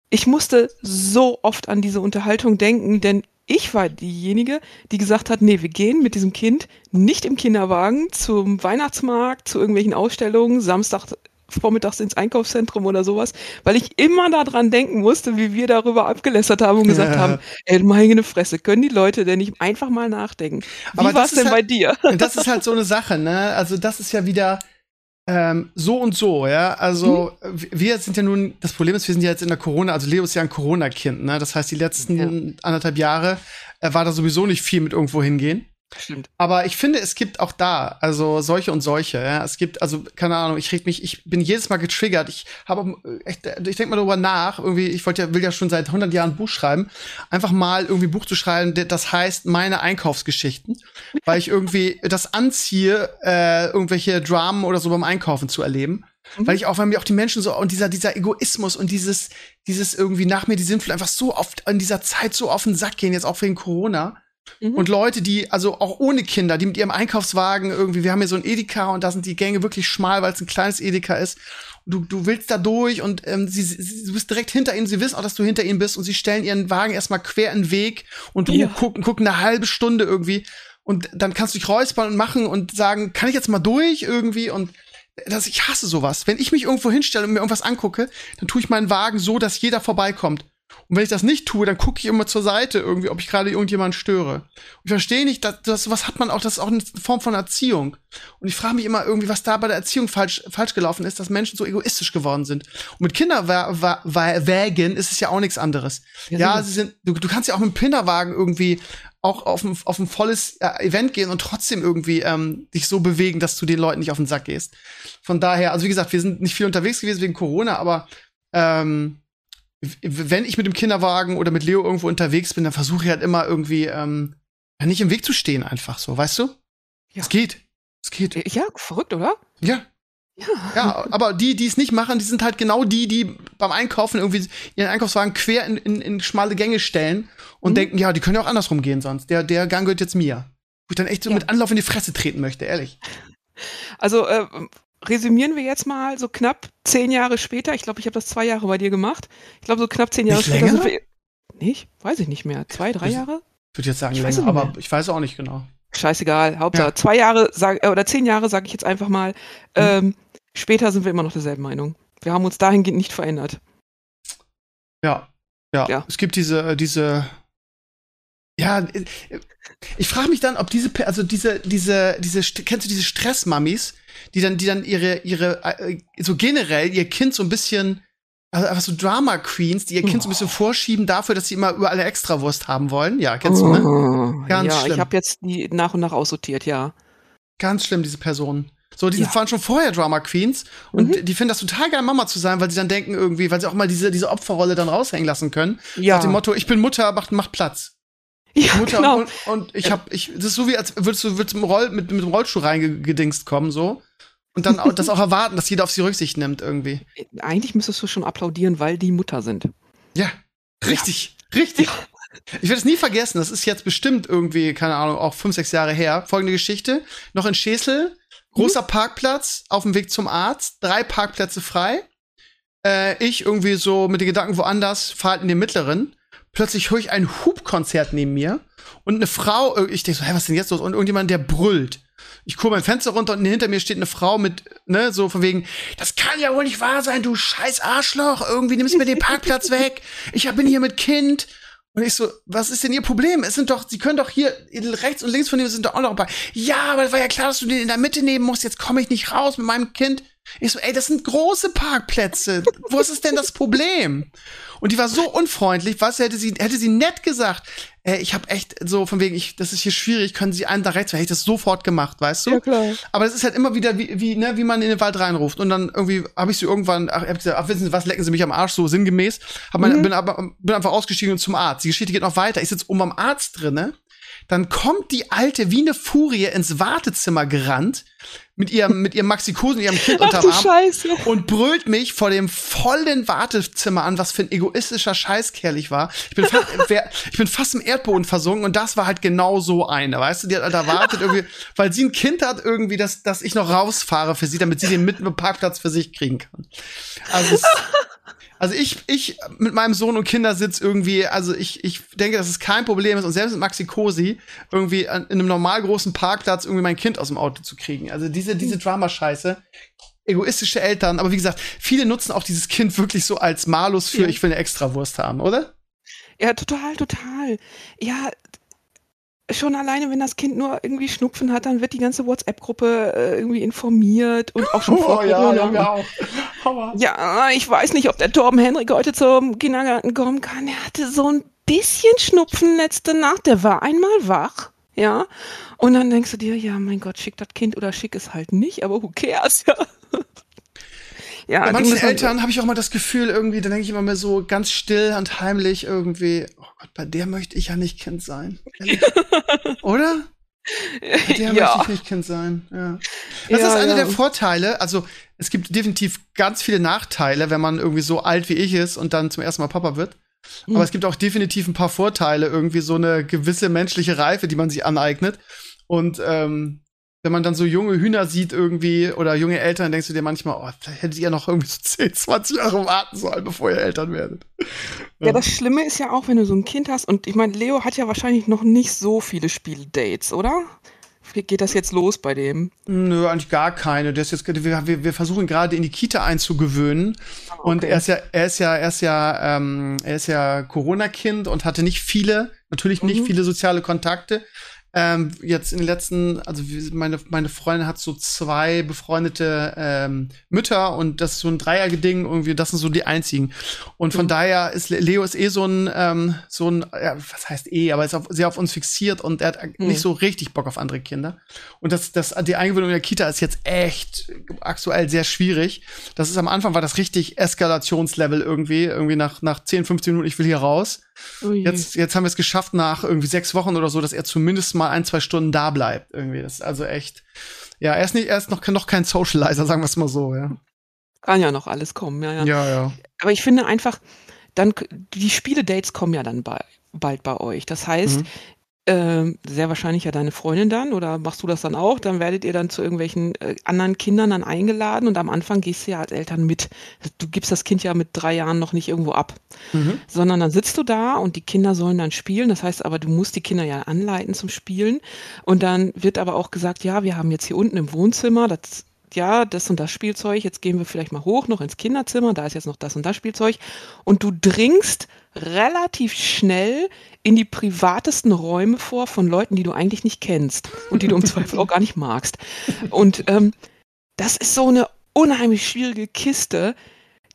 ich musste so oft an diese Unterhaltung denken, denn ich war diejenige, die gesagt hat, nee, wir gehen mit diesem Kind nicht im Kinderwagen zum Weihnachtsmarkt, zu irgendwelchen Ausstellungen, Samstag vormittags ins Einkaufszentrum oder sowas, weil ich immer daran denken musste, wie wir darüber abgelästert haben und gesagt Ja. haben, ey, meine Fresse, können die Leute denn nicht einfach mal nachdenken? Wie Aber war es denn bei halt- dir? Und <laughs> das ist halt so eine Sache, ne? Also das ist ja wieder ähm, so und so, ja. Also Mhm. wir sind ja nun, das Problem ist, wir sind ja jetzt in der Corona, also Leo ist ja ein Corona-Kind, ne? Das heißt, die letzten anderthalb Jahre äh, war da sowieso nicht viel mit irgendwo hingehen. Stimmt. Aber ich finde, es gibt auch da, also solche und solche, ja. Es gibt, also, keine Ahnung, ich reg mich, ich bin jedes Mal getriggert. Ich habe echt, ich denke mal darüber nach, irgendwie, ich wollte ja, will ja schon seit 100 Jahren ein Buch schreiben, einfach mal irgendwie ein Buch zu schreiben, das heißt meine Einkaufsgeschichten, <laughs> weil ich irgendwie das anziehe, äh, irgendwelche Dramen oder so beim Einkaufen zu erleben. Mhm. Weil ich auch, weil mir auch die Menschen so, und dieser, dieser Egoismus und dieses, dieses irgendwie nach mir die Sinnflut einfach so oft in dieser Zeit so auf den Sack gehen, jetzt auch wegen Corona. Mhm. Und Leute, die, also auch ohne Kinder, die mit ihrem Einkaufswagen irgendwie, wir haben hier so ein Edeka und da sind die Gänge wirklich schmal, weil es ein kleines Edeka ist. Und du, du willst da durch und ähm, sie, sie, du bist direkt hinter ihnen, sie wissen auch, dass du hinter ihnen bist und sie stellen ihren Wagen erstmal quer in den Weg und du Ja. gucken, gucken eine halbe Stunde irgendwie und dann kannst du dich räuspern und machen und sagen, kann ich jetzt mal durch irgendwie und das, ich hasse sowas. Wenn ich mich irgendwo hinstelle und mir irgendwas angucke, dann tue ich meinen Wagen so, dass jeder vorbeikommt. Und wenn ich das nicht tue, dann gucke ich immer zur Seite irgendwie, ob ich gerade irgendjemanden störe. Und ich verstehe nicht, dass, dass was hat man auch, das ist auch eine Form von Erziehung. Und ich frage mich immer irgendwie, was da bei der Erziehung falsch, falsch gelaufen ist, dass Menschen so egoistisch geworden sind. Und mit Kinderwägen ist es ja auch nichts anderes. Ja, Ja, sie sind, du, du kannst ja auch mit dem Kinderwagen irgendwie auch auf ein, auf ein volles äh, Event gehen und trotzdem irgendwie ähm, dich so bewegen, dass du den Leuten nicht auf den Sack gehst. Von daher, also wie gesagt, wir sind nicht viel unterwegs gewesen wegen Corona, aber ähm, wenn ich mit dem Kinderwagen oder mit Leo irgendwo unterwegs bin, dann versuche ich halt immer irgendwie ähm, nicht im Weg zu stehen, einfach so, weißt du? Ja. Es geht. Es geht. Ja, verrückt, oder? Ja. Ja. Ja, aber die, die es nicht machen, die sind halt genau die, die beim Einkaufen irgendwie ihren Einkaufswagen quer in, in, in schmale Gänge stellen und Mhm. denken, ja, die können ja auch andersrum gehen sonst. Der, der Gang gehört jetzt mir. Wo ich dann echt so Ja. mit Anlauf in die Fresse treten möchte, ehrlich. Also äh, resümieren wir jetzt mal so knapp zehn Jahre später. Ich glaube, ich habe das zwei Jahre bei dir gemacht. Ich glaube, so knapp zehn Jahre Nicht später sind wir. Nicht? Weiß ich nicht mehr. Zwei, drei Das- Jahre? Ich würde jetzt sagen Ich länger, aber mehr. ich weiß auch nicht genau. Scheißegal. Hauptsache Ja. zwei Jahre sag, äh, oder zehn Jahre, sage ich jetzt einfach mal. Hm. Ähm, später sind wir immer noch derselben Meinung. Wir haben uns dahingehend nicht verändert. Ja. Ja. Ja. Es gibt diese, diese. Ja, äh, ich frage mich dann, ob diese, also diese, diese, diese, St- kennst du diese Stressmammis, die dann, die dann ihre, ihre, äh, so generell ihr Kind so ein bisschen, also einfach so Drama Queens, die ihr Kind so ein bisschen vorschieben dafür, dass sie immer überall Extrawurst haben wollen. Ja, kennst du, ne? Oh, Ganz ja, schlimm. ich habe jetzt die nach und nach aussortiert, ja. Ganz schlimm, diese Personen. So, die Ja. waren schon vorher Drama Queens und Mhm. die finden das total geil, Mama zu sein, weil sie dann denken irgendwie, weil sie auch mal diese, diese Opferrolle dann raushängen lassen können. Ja, Nach dem Motto, ich bin Mutter, macht, macht Platz. Ja Mutter genau. und, und ich hab, ich, das ist so wie, als würdest du würdest mit, dem Roll, mit, mit dem Rollstuhl reingedingst kommen, so. Und dann auch, das auch erwarten, dass jeder auf sie Rücksicht nimmt, irgendwie. Eigentlich müsstest du schon applaudieren, weil die Mutter sind. Ja. Richtig. Richtig. Ich werde es nie vergessen, das ist jetzt bestimmt irgendwie, keine Ahnung, auch fünf, sechs Jahre her. Folgende Geschichte. Noch in Schesel, großer Parkplatz, auf dem Weg zum Arzt, drei Parkplätze frei. Äh, ich irgendwie so mit den Gedanken woanders, fahr halt in den mittleren. Plötzlich höre ich ein Hubkonzert neben mir und eine Frau, äh, ich denke so, hä, was ist denn jetzt los? Und irgendjemand, der brüllt. Ich gucke mein Fenster runter und hinter mir steht eine Frau mit, ne, so von wegen, das kann ja wohl nicht wahr sein, du scheiß Arschloch, irgendwie nimmst du mir den Parkplatz <laughs> weg. Ich bin hier mit Kind. Und ich so, was ist denn Ihr Problem? Es sind doch, Sie können doch hier rechts und links von dem sind doch auch noch ein paar. Ja, aber es war ja klar, dass du den in der Mitte nehmen musst. Jetzt komme ich nicht raus mit meinem Kind. Ich so, ey, das sind große Parkplätze. Was ist denn das Problem? Und die war so unfreundlich, was hätte sie, hätte sie nett gesagt. Ey, ich habe echt so von wegen, ich, das ist hier schwierig, können Sie einen da rechts, hätte ich das sofort gemacht, weißt du? Ja, klar. Aber es ist halt immer wieder wie, wie, ne, wie man in den Wald reinruft. Und dann irgendwie habe ich sie irgendwann, ach, hab gesagt, ach, wissen Sie was, lecken Sie mich am Arsch, so sinngemäß. Hab mein, Mhm. bin, aber, bin einfach ausgestiegen und zum Arzt. Die Geschichte geht noch weiter. Ich sitze oben am Arzt drinne. Dann kommt die Alte wie eine Furie ins Wartezimmer gerannt mit ihrem, mit ihrem Maxikosen, ihrem Kind Ach unterm Arm Scheiße. und brüllt mich vor dem vollen Wartezimmer an, was für ein egoistischer Scheißkerl ich war. Ich bin, fast, <laughs> ich bin fast im Erdboden versunken und das war halt genau so eine, weißt du, die hat halt erwartet irgendwie, weil sie ein Kind hat irgendwie, dass, dass ich noch rausfahre für sie, damit sie den mitten im Parkplatz für sich kriegen kann. Also, es, <laughs> also ich, ich mit meinem Sohn und Kindersitz irgendwie, also ich, ich denke, dass es kein Problem ist und selbst mit Maxi Cosi irgendwie in einem normal großen Parkplatz irgendwie mein Kind aus dem Auto zu kriegen. Also diese, diese Drama-Scheiße egoistische Eltern, aber wie gesagt, viele nutzen auch dieses Kind wirklich so als Malus für, Ja. ich will eine Extrawurst haben, oder? Ja, total, total. Ja, schon alleine, wenn das Kind nur irgendwie Schnupfen hat, dann wird die ganze WhatsApp-Gruppe äh, irgendwie informiert und auch schon <laughs> vor Corona. auch. Aua. Ja, ich weiß nicht, ob der Torben Henrik heute zum Kindergarten kommen kann. Er hatte so ein bisschen Schnupfen letzte Nacht. Der war einmal wach. Ja. Und dann denkst du dir, ja, mein Gott, schick das Kind oder schick es halt nicht, aber who cares, <laughs> ja. Ja, Bei manchen Eltern habe ich auch mal das Gefühl, irgendwie, da denke ich immer mehr so ganz still und heimlich irgendwie, oh Gott, bei der möchte ich ja nicht Kind sein. <laughs> Oder? Bei der möchte ja. ich nicht Kind sein. Ja. Das Ja, ist einer der Vorteile. Also es gibt definitiv ganz viele Nachteile, wenn man irgendwie so alt wie ich ist und dann zum ersten Mal Papa wird. Mhm. Aber es gibt auch definitiv ein paar Vorteile, irgendwie so eine gewisse menschliche Reife, die man sich aneignet. Und ähm, wenn man dann so junge Hühner sieht irgendwie oder junge Eltern, denkst du dir manchmal, oh, vielleicht hättet ihr noch irgendwie so <laughs> 10, 20 Jahre warten sollen, bevor ihr Eltern werdet. Ja, das Schlimme ist ja auch, wenn du so ein Kind hast, und ich meine, Leo hat ja wahrscheinlich noch nicht so viele Spieldates, oder? Wie geht das jetzt los bei dem? Nö, eigentlich gar keine. Der ist jetzt, wir, wir, versuchen gerade in die Kita einzugewöhnen. Und okay. er ist ja, er ist ja, er ist ja, ähm, er ist ja Corona-Kind und hatte nicht viele, natürlich nicht Mhm. viele soziale Kontakte. Ähm, jetzt in den letzten, also meine, meine Freundin hat so zwei befreundete ähm, Mütter und das ist so ein Dreier-Ding irgendwie, das sind so die einzigen. Und von Mhm. daher ist Le- Leo ist eh so ein, ähm, so ein, ja, was heißt eh, aber ist auf, sehr auf uns fixiert und er hat Mhm. nicht so richtig Bock auf andere Kinder. Und das, das, die Eingewöhnung in der Kita ist jetzt echt aktuell sehr schwierig. Das ist am Anfang war das richtig Eskalationslevel irgendwie, irgendwie nach, nach 10, 15 Minuten, ich will hier raus. Ui. Jetzt, jetzt haben wir es geschafft nach irgendwie sechs Wochen oder so, dass er zumindest mal ein, zwei Stunden da bleibt. Irgendwie. Das ist also echt. Ja, er ist nicht, er ist noch, noch kein Socializer, sagen wir es mal so, ja. Kann ja noch alles kommen, ja, ja. Ja, ja. Aber ich finde einfach, dann, die Spiele-Dates kommen ja dann bei, bald bei euch. Das heißt, Mhm. Ähm, sehr wahrscheinlich ja deine Freundin dann oder machst du das dann auch? Dann werdet ihr dann zu irgendwelchen äh, anderen Kindern dann eingeladen und am Anfang gehst du ja als Eltern mit. Du gibst das Kind ja mit drei Jahren noch nicht irgendwo ab, Mhm. sondern dann sitzt du da und die Kinder sollen dann spielen. Das heißt aber, du musst die Kinder ja anleiten zum Spielen. Und dann wird aber auch gesagt, ja, wir haben jetzt hier unten im Wohnzimmer, das ja, das und das Spielzeug, jetzt gehen wir vielleicht mal hoch noch ins Kinderzimmer, da ist jetzt noch das und das Spielzeug. Und du dringst relativ schnell in die privatesten Räume vor von Leuten, die du eigentlich nicht kennst und die du im <laughs> Zweifel auch gar nicht magst. Und ähm, das ist so eine unheimlich schwierige Kiste.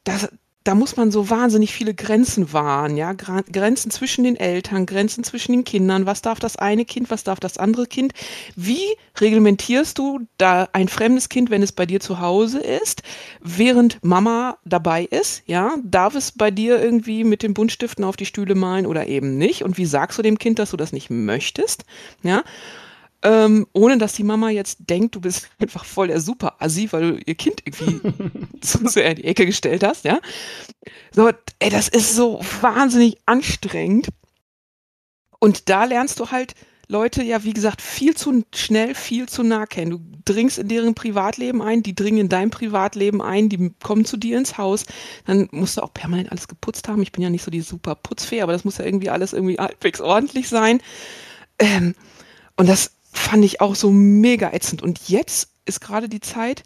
Das, da muss man so wahnsinnig viele Grenzen wahren, ja, Grenzen zwischen den Eltern, Grenzen zwischen den Kindern, was darf das eine Kind, was darf das andere Kind. Wie reglementierst du da ein fremdes Kind, wenn es bei dir zu Hause ist, während Mama dabei ist, ja? Darf es bei dir irgendwie mit den Buntstiften auf die Stühle malen oder eben nicht? Und wie sagst du dem Kind, dass du das nicht möchtest, ja? Ähm, ohne dass die Mama jetzt denkt, du bist <laughs> einfach voll der super Assi, weil du ihr Kind irgendwie <laughs> zu sehr in die Ecke gestellt hast, ja. So, ey, das ist so wahnsinnig anstrengend. Und da lernst du halt Leute, ja, wie gesagt, viel zu schnell, viel zu nah kennen. Du dringst in deren Privatleben ein, die dringen in dein Privatleben ein, die kommen zu dir ins Haus. Dann musst du auch permanent alles geputzt haben. Ich bin ja nicht so die super Putzfee, aber das muss ja irgendwie alles irgendwie halbwegs ordentlich sein. Ähm, und das fand ich auch so mega ätzend. Und jetzt ist gerade die Zeit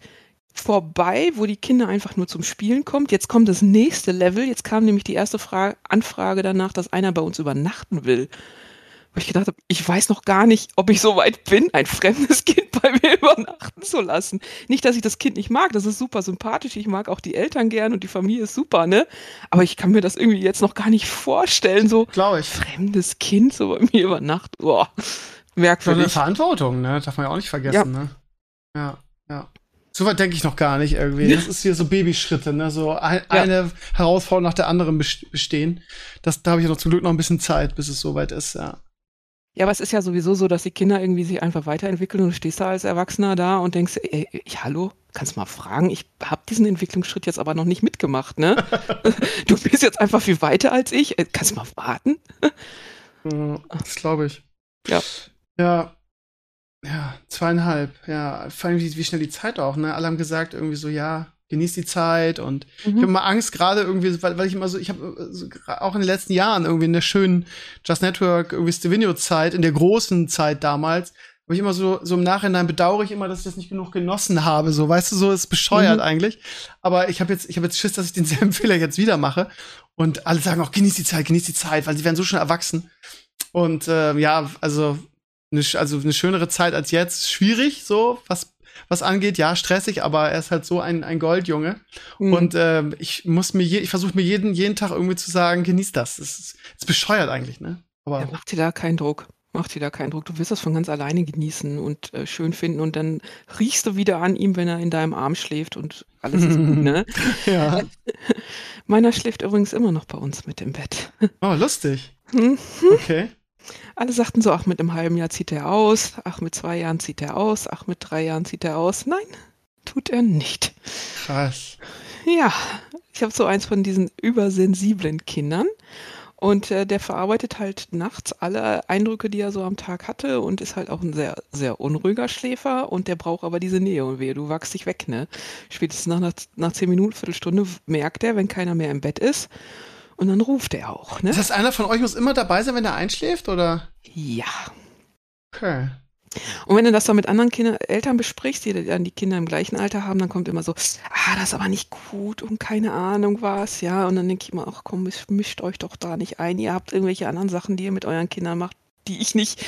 vorbei, wo die Kinder einfach nur zum Spielen kommt. Jetzt kommt das nächste Level. Jetzt kam nämlich die erste Fra Anfrage danach, dass einer bei uns übernachten will. wo ich gedacht habe, ich weiß noch gar nicht, ob ich so weit bin, ein fremdes Kind bei mir <laughs> übernachten zu lassen. Nicht, dass ich das Kind nicht mag, das ist super sympathisch, ich mag auch die Eltern gern und die Familie ist super, ne? Aber ich kann mir das irgendwie jetzt noch gar nicht vorstellen, so Glaube ich. fremdes Kind so bei mir übernachtet. Boah, Schon eine merkwürdig. Verantwortung, ne? Darf man ja auch nicht vergessen, Ja. ne? Ja, ja. So weit denke ich noch gar nicht irgendwie. <laughs> Das ist hier so Babyschritte, ne? So ein, Ja. eine Herausforderung nach der anderen best- bestehen. Das, da habe ich ja noch zum Glück noch ein bisschen Zeit, bis es soweit ist, ja. Ja, aber es ist ja sowieso so, dass die Kinder irgendwie sich einfach weiterentwickeln und du stehst da als Erwachsener da und denkst, ey, ich, hallo, kannst mal fragen, ich habe diesen Entwicklungsschritt jetzt aber noch nicht mitgemacht, ne? <laughs> du bist jetzt einfach viel weiter als ich, Äh, kannst mal warten? Ja, Das glaube ich. Ja. Ja. Ja, zweieinhalb. Ja, vor allem wie, wie schnell die Zeit auch, ne? Alle haben gesagt irgendwie so, ja, genieß die Zeit und ich habe immer Angst gerade irgendwie, weil, weil ich immer so, ich habe so, gra- auch in den letzten Jahren irgendwie in der schönen Just Network, irgendwie Stevenio-Zeit, in der großen Zeit damals, habe ich immer so, so im Nachhinein bedauere ich immer, dass ich das nicht genug genossen habe. So, weißt du, so ist bescheuert Mhm. eigentlich. Aber ich habe jetzt, ich habe jetzt Schiss, dass ich denselben <laughs> Fehler jetzt wieder mache. Und alle sagen auch, genieß die Zeit, genieß die Zeit, weil sie werden so schnell erwachsen. Und ähm, ja, also eine, also eine schönere Zeit als jetzt. Schwierig, so, was, was angeht. Ja, stressig, aber er ist halt so ein, ein Goldjunge. Mhm. Und ähm, ich muss mir, je, ich versuche mir jeden, jeden Tag irgendwie zu sagen, genieß das. Das ist, das ist bescheuert eigentlich, ne? Aber Ja, mach dir da keinen Druck. Mach dir da keinen Druck. Du wirst das von ganz alleine genießen und äh, schön finden und dann riechst du wieder an ihm, wenn er in deinem Arm schläft und alles ist gut, ne? <laughs> ja. Meiner schläft übrigens immer noch bei uns mit im Bett. Oh, lustig. Hm? Okay. Alle sagten so, ach, mit einem halben Jahr zieht er aus, ach, mit zwei Jahren zieht er aus, ach, mit drei Jahren zieht er aus. Nein, tut er nicht. Krass. Ja, ich habe so eins von diesen übersensiblen Kindern. Und äh, der verarbeitet halt nachts alle Eindrücke, die er so am Tag hatte und ist halt auch ein sehr, sehr unruhiger Schläfer und der braucht aber diese Nähe und wehe, du wachst dich weg, ne? Spätestens nach, nach, nach zehn Minuten, Viertelstunde merkt er, wenn keiner mehr im Bett ist und dann ruft er auch, ne? Das heißt, einer von euch muss immer dabei sein, wenn er einschläft, oder? Ja. Okay. Und wenn du das dann mit anderen Kinder, Eltern besprichst, die dann die Kinder im gleichen Alter haben, dann kommt immer so, ah, das ist aber nicht gut und keine Ahnung was, ja. Und dann denke ich immer, ach komm, mischt, mischt euch doch da nicht ein. Ihr habt irgendwelche anderen Sachen, die ihr mit euren Kindern macht, die ich nicht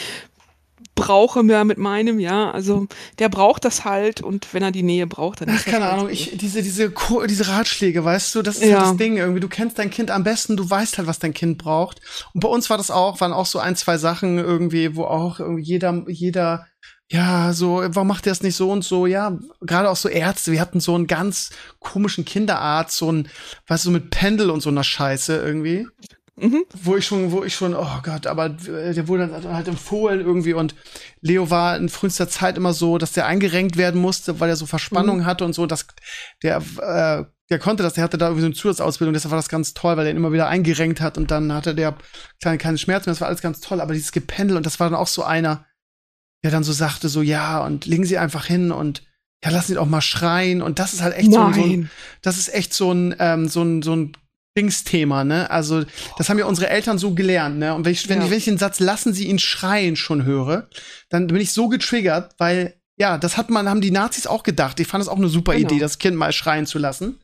brauche mehr mit meinem, ja. Also der braucht das halt und wenn er die Nähe braucht, dann Ach, ist das keine halt Ahnung, ich, diese, diese, diese Ratschläge, weißt du, das ist Ja. halt das Ding irgendwie. Du kennst dein Kind am besten, du weißt halt, was dein Kind braucht. Und bei uns war das auch, waren auch so ein, zwei Sachen irgendwie, wo auch irgendwie jeder, jeder, ja, so, warum macht der es nicht so und so? Ja, gerade auch so Ärzte. Wir hatten so einen ganz komischen Kinderarzt, so ein, weißt du, so mit Pendel und so einer Scheiße irgendwie Mhm. wo ich schon, wo ich schon, oh Gott, aber äh, der wurde dann halt empfohlen irgendwie und Leo war in frühester Zeit immer so, dass der eingerenkt werden musste, weil er so Verspannungen hatte und so, dass der, äh, der konnte das, der hatte da irgendwie so eine Zusatzausbildung, deshalb war das ganz toll, weil er ihn immer wieder eingerenkt hat und dann hatte der kleine, keine Schmerzen mehr, das war alles ganz toll, aber dieses Gependel und das war dann auch so einer, der dann so sagte, so ja, und legen Sie einfach hin und ja, lassen Sie doch mal schreien und das ist halt echt so, ein- so ein, Nein. das ist echt so ein, ähm, so ein, so ein Dingsthema, ne? Also, das haben ja unsere Eltern so gelernt, ne? Und wenn ich, wenn, Ja. ich, wenn ich den Satz lassen Sie ihn schreien schon höre, dann bin ich so getriggert, weil, ja, das hat man, haben die Nazis auch gedacht. Ich fand es auch eine super Genau. Idee, das Kind mal schreien zu lassen.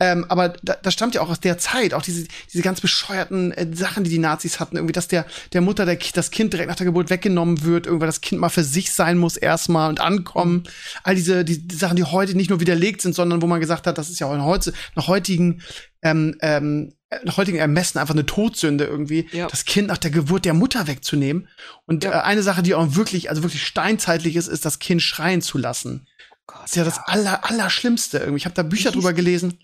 Ähm, aber da, das stammt ja auch aus der Zeit, auch diese, diese ganz bescheuerten äh, Sachen, die die Nazis hatten, irgendwie, dass der, der Mutter der, das Kind direkt nach der Geburt weggenommen wird, irgendwann das Kind mal für sich sein muss erstmal und ankommen. All diese die, die Sachen, die heute nicht nur widerlegt sind, sondern wo man gesagt hat, das ist ja auch in heute, nach heutigen, ähm, ähm, nach heutigen Ermessen einfach eine Todsünde irgendwie, Ja. das Kind nach der Geburt der Mutter wegzunehmen. Und Ja. äh, eine Sache, die auch wirklich, also wirklich steinzeitlich ist, ist das Kind schreien zu lassen. Gott, Das ist ja das aller, Allerschlimmste irgendwie. Ich habe da Bücher drüber gelesen.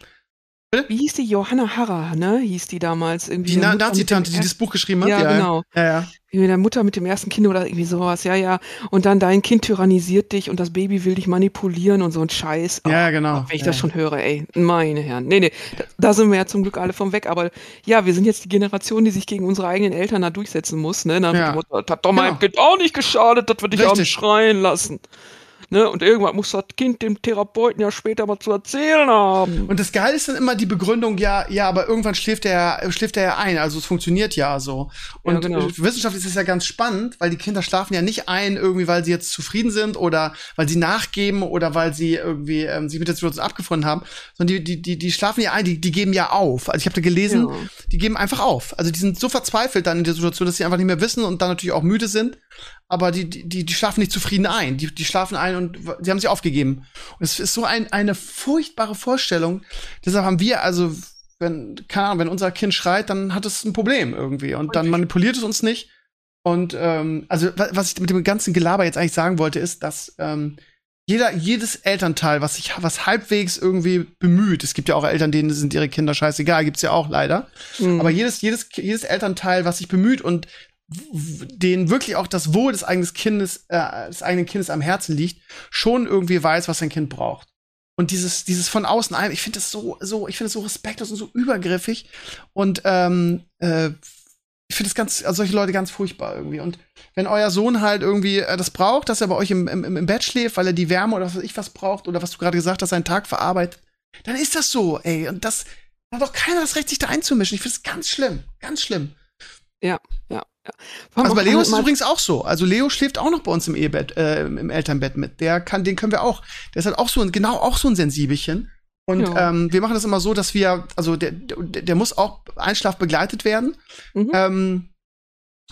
Wie hieß die Johanna Harrer, ne? Hieß die damals irgendwie. Die Nazi-Tante, die er- das Buch geschrieben hat. Ja, genau. Ja, ja. Mit der Mutter mit dem ersten Kind oder irgendwie sowas, ja, ja. Und dann dein Kind tyrannisiert dich und das Baby will dich manipulieren und so ein Scheiß. Ja, ja, Oh, genau. Wenn ich Ja, das schon höre, ey, meine Herren. Nee, nee, da, da sind wir ja zum Glück alle vom weg. Aber ja, wir sind jetzt die Generation, die sich gegen unsere eigenen Eltern da durchsetzen muss, ne? Nach Ja. Motto, das hat doch meinem Genau. Kind auch nicht geschadet, dass wir dich Richtig. schreien lassen. Ne? Und irgendwann muss das Kind dem Therapeuten ja später mal zu erzählen haben. Und das Geile ist dann immer die Begründung, ja, ja, aber irgendwann schläft er, schläft er ja ein, also es funktioniert ja so. Und Ja, genau. wissenschaftlich ist es ja ganz spannend, weil die Kinder schlafen ja nicht ein, irgendwie, weil sie jetzt zufrieden sind oder weil sie nachgeben oder weil sie irgendwie ähm, sich mit der Situation abgefunden haben, sondern die, die, die, die schlafen ja ein, die, die geben ja auf. Also ich habe da gelesen, Ja. die geben einfach auf. Also die sind so verzweifelt dann in der Situation, dass sie einfach nicht mehr wissen und dann natürlich auch müde sind. Aber die, die, die, schlafen nicht zufrieden ein. Die, die schlafen ein und sie haben sich aufgegeben. Und es ist so ein, eine furchtbare Vorstellung. Deshalb haben wir, also, wenn, keine Ahnung, wenn unser Kind schreit, dann hat es ein Problem irgendwie. Und dann manipuliert es uns nicht. Und ähm, also, wa- was ich mit dem ganzen Gelaber jetzt eigentlich sagen wollte, ist, dass ähm, jeder, jedes Elternteil, was sich was halbwegs irgendwie bemüht, es gibt ja auch Eltern, denen sind ihre Kinder scheißegal, gibt's ja auch leider. Mhm. Aber jedes, jedes, jedes Elternteil, was sich bemüht und denen wirklich auch das Wohl des eigenen Kindes, äh, des eigenen Kindes am Herzen liegt, schon irgendwie weiß, was sein Kind braucht. Und dieses, dieses von außen, ein- ich finde das so, so, ich finde das so respektlos und so übergriffig. Und ähm, äh, ich finde das ganz, also solche Leute ganz furchtbar irgendwie. Und wenn euer Sohn halt irgendwie äh, das braucht, dass er bei euch im, im, im Bett schläft, weil er die Wärme oder was weiß ich was braucht, oder was du gerade gesagt hast, seinen Tag verarbeitet, dann ist das so, ey. Und das da hat doch keiner das Recht, sich da einzumischen. Ich finde es ganz schlimm, ganz schlimm. Vor allem Also bei Leo ist es übrigens auch so. Also Leo schläft auch noch bei uns im Ehebett, äh, im Elternbett mit. Der kann, den können wir auch. Der ist halt auch so ein, genau auch so ein Sensibelchen. Und Ja. ähm, wir machen das immer so, dass wir, also der, der, der muss auch Einschlaf begleitet werden. Mhm. Ähm,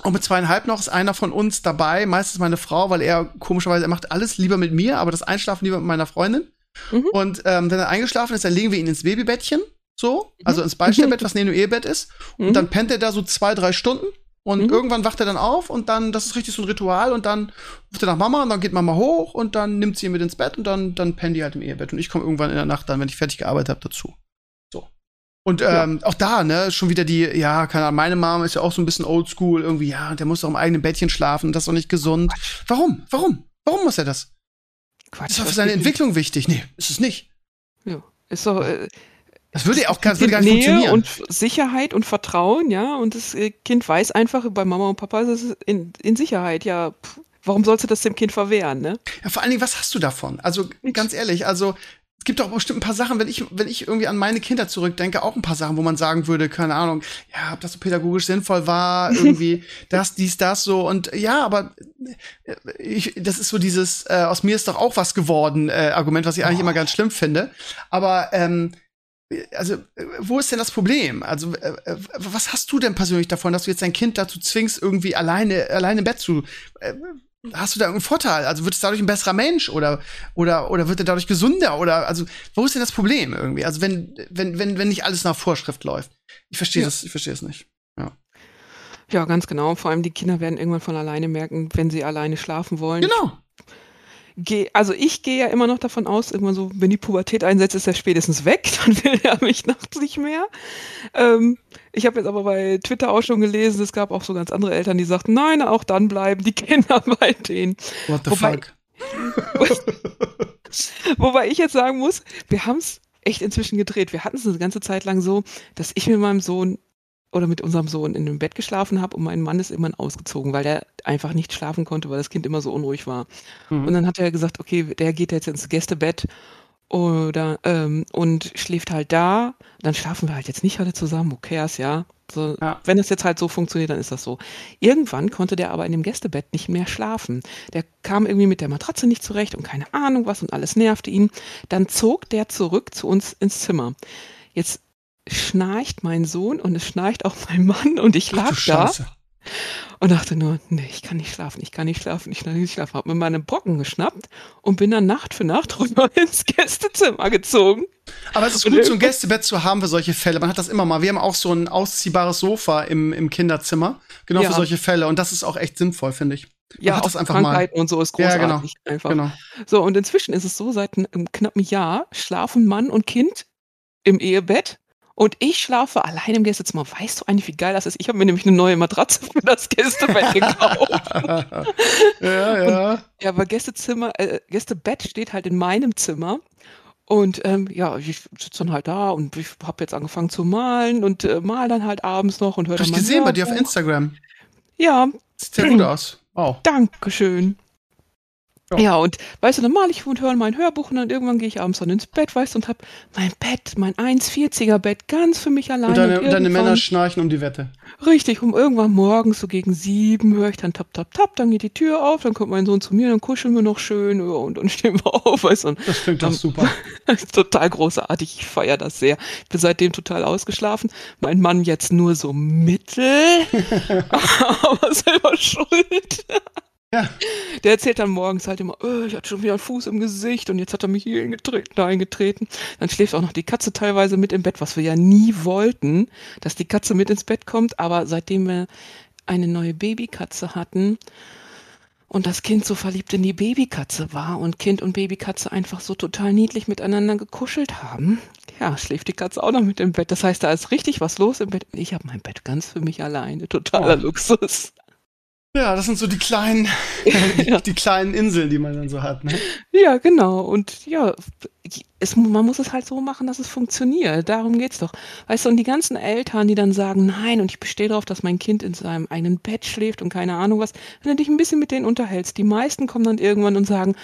und mit zweieinhalb noch ist einer von uns dabei, meistens meine Frau, weil er komischerweise, er macht alles lieber mit mir, aber das Einschlafen lieber mit meiner Freundin. Mhm. Und ähm, wenn er eingeschlafen ist, dann legen wir ihn ins Babybettchen, so, also ins Beistellbett, <laughs> was neben dem Ehebett ist. Und Mhm. dann pennt er da so zwei, drei Stunden. Und Mhm. irgendwann wacht er dann auf und dann, das ist richtig so ein Ritual und dann ruft er nach Mama und dann geht Mama hoch und dann nimmt sie ihn mit ins Bett und dann, dann pennen die halt im Ehebett. Und ich komme irgendwann in der Nacht dann, wenn ich fertig gearbeitet habe, dazu. So. Und Ja. ähm, auch da, ne, schon wieder die, ja, keine Ahnung, meine Mama ist ja auch so ein bisschen oldschool, irgendwie, ja, der muss doch im eigenen Bettchen schlafen, das ist doch nicht gesund. Warum? Warum? Warum muss er das? Quatsch, Das ist doch für seine. Entwicklung wichtig. Nee, ist es nicht. Ja. Ist doch, äh, Das würde ja auch das würde gar nicht Nähe funktionieren. und Sicherheit und Vertrauen, ja. Und das äh, Kind weiß einfach, bei Mama und Papa ist es in, in Sicherheit, ja. Pff, warum sollst du das dem Kind verwehren, ne? Ja, vor allen Dingen, was hast du davon? Also ganz ehrlich, also es gibt doch bestimmt ein paar Sachen, wenn ich, wenn ich irgendwie an meine Kinder zurückdenke, auch ein paar Sachen, wo man sagen würde, keine Ahnung, ja, ob das so pädagogisch sinnvoll war, <laughs> irgendwie das, dies, das so. Und ja, aber äh, ich, das ist so dieses, äh, aus mir ist doch auch was geworden, äh, Argument, was ich eigentlich immer ganz schlimm finde. Aber ähm, also, äh, wo ist denn das Problem? Also, äh, was hast du denn persönlich davon, dass du jetzt dein Kind dazu zwingst, irgendwie alleine, alleine im Bett zu. Äh, hast du da irgendeinen Vorteil? Also, wird es dadurch ein besserer Mensch oder, oder, oder wird er dadurch gesünder? Oder, also, wo ist denn das Problem irgendwie? Also, wenn, wenn, wenn, wenn nicht alles nach Vorschrift läuft. Ich verstehe Ja. das, ich verstehe es nicht. Ja, ganz genau. Vor allem die Kinder werden irgendwann von alleine merken, wenn sie alleine schlafen wollen. Genau. Geh, also ich gehe ja immer noch davon aus, irgendwann so, wenn die Pubertät einsetzt, ist er spätestens weg, <laughs> dann will er mich nachts nicht mehr. Ähm, ich habe jetzt aber bei Twitter auch schon gelesen, es gab auch so ganz andere Eltern, die sagten, nein, auch dann bleiben die <laughs> Kinder bei denen. What the Wobei- fuck? <laughs> Wobei ich jetzt sagen muss, wir haben es echt inzwischen gedreht. Wir hatten es eine ganze Zeit lang so, dass ich mit meinem Sohn oder mit unserem Sohn in dem Bett geschlafen habe und mein Mann ist irgendwann ausgezogen, weil der einfach nicht schlafen konnte, weil das Kind immer so unruhig war. Mhm. Und dann hat er gesagt, okay, der geht jetzt ins Gästebett oder ähm, und schläft halt da. Dann schlafen wir halt jetzt nicht alle zusammen, cares, ja. So, Ja. Wenn das jetzt halt so funktioniert, dann ist das so. Irgendwann konnte der aber in dem Gästebett nicht mehr schlafen. Der kam irgendwie mit der Matratze nicht zurecht und keine Ahnung was und alles nervte ihn. Dann zog der zurück zu uns ins Zimmer. Jetzt schnarcht mein Sohn und es schnarcht auch mein Mann und ich lag da und dachte nur, nee, ich kann nicht schlafen, ich kann nicht schlafen, ich kann nicht schlafen. Hab mir meine Brocken geschnappt und bin dann Nacht für Nacht <laughs> rüber ins Gästezimmer gezogen. Aber es ist gut, so ein Gästebett zu haben für solche Fälle. Man hat das immer mal. Wir haben auch so ein ausziehbares Sofa im, im Kinderzimmer. Genau Ja. für solche Fälle. Und das ist auch echt sinnvoll, finde ich. Man Ja, hat das einfach mal. Krankheiten und so ist Ja, genau. großartig einfach. Genau. So, und inzwischen ist es so, seit einem knappen Jahr schlafen Mann und Kind im Ehebett und ich schlafe allein im Gästezimmer. Weißt du eigentlich, wie geil das ist? Ich habe mir nämlich eine neue Matratze <laughs> für das Gästebett <laughs> gekauft. ja, ja. Ja, aber Gästezimmer, äh, Gästebett steht halt in meinem Zimmer. Und ähm, ja, ich sitze dann halt da und ich habe jetzt angefangen zu malen und äh, mal dann halt abends noch und höre Hab dann ich mein gesehen bei dir auf Hörbuch. Instagram. Ja, Sieht sehr gut <clears throat> aus. Wow. Dankeschön. Ja. Und weißt du, dann mal ich und höre mein Hörbuch und dann irgendwann gehe ich abends dann ins Bett, weißt du, und hab mein Bett, mein 1,40er Bett ganz für mich allein. Und deine, und deine Männer schnarchen um die Wette. Richtig, um irgendwann morgens so gegen sieben höre ich dann tap, tap, tap, dann geht die Tür auf, dann kommt mein Sohn zu mir, dann kuscheln wir noch schön und dann stehen wir <laughs> auf, weißt du. Und Das klingt doch super. das <laughs> ist total großartig, ich feiere das sehr. Ich bin seitdem total ausgeschlafen. Mein Mann jetzt nur so mittel, <laughs> aber selber schuld. Ja. Der erzählt dann morgens halt immer, oh, ich hatte schon wieder einen Fuß im Gesicht und jetzt hat er mich hier hingetreten, da eingetreten. Dann schläft auch noch die Katze teilweise mit im Bett, was wir ja nie wollten, dass die Katze mit ins Bett kommt. Aber seitdem wir eine neue Babykatze hatten und das Kind so verliebt in die Babykatze war und Kind und Babykatze einfach so total niedlich miteinander gekuschelt haben, ja, schläft die Katze auch noch mit im Bett. Das heißt, da ist richtig was los im Bett. Ich habe mein Bett ganz für mich alleine. Totaler Oh. Luxus. Ja, das sind so die kleinen, <laughs> Ja. die kleinen Inseln, die man dann so hat. Ne? Ja, genau. Und ja, es, man muss es halt so machen, dass es funktioniert. Darum geht's doch. Weißt du, und die ganzen Eltern, die dann sagen, nein, und ich bestehe darauf, dass mein Kind in seinem eigenen Bett schläft und keine Ahnung was, wenn du dich ein bisschen mit denen unterhältst, die meisten kommen dann irgendwann und sagen,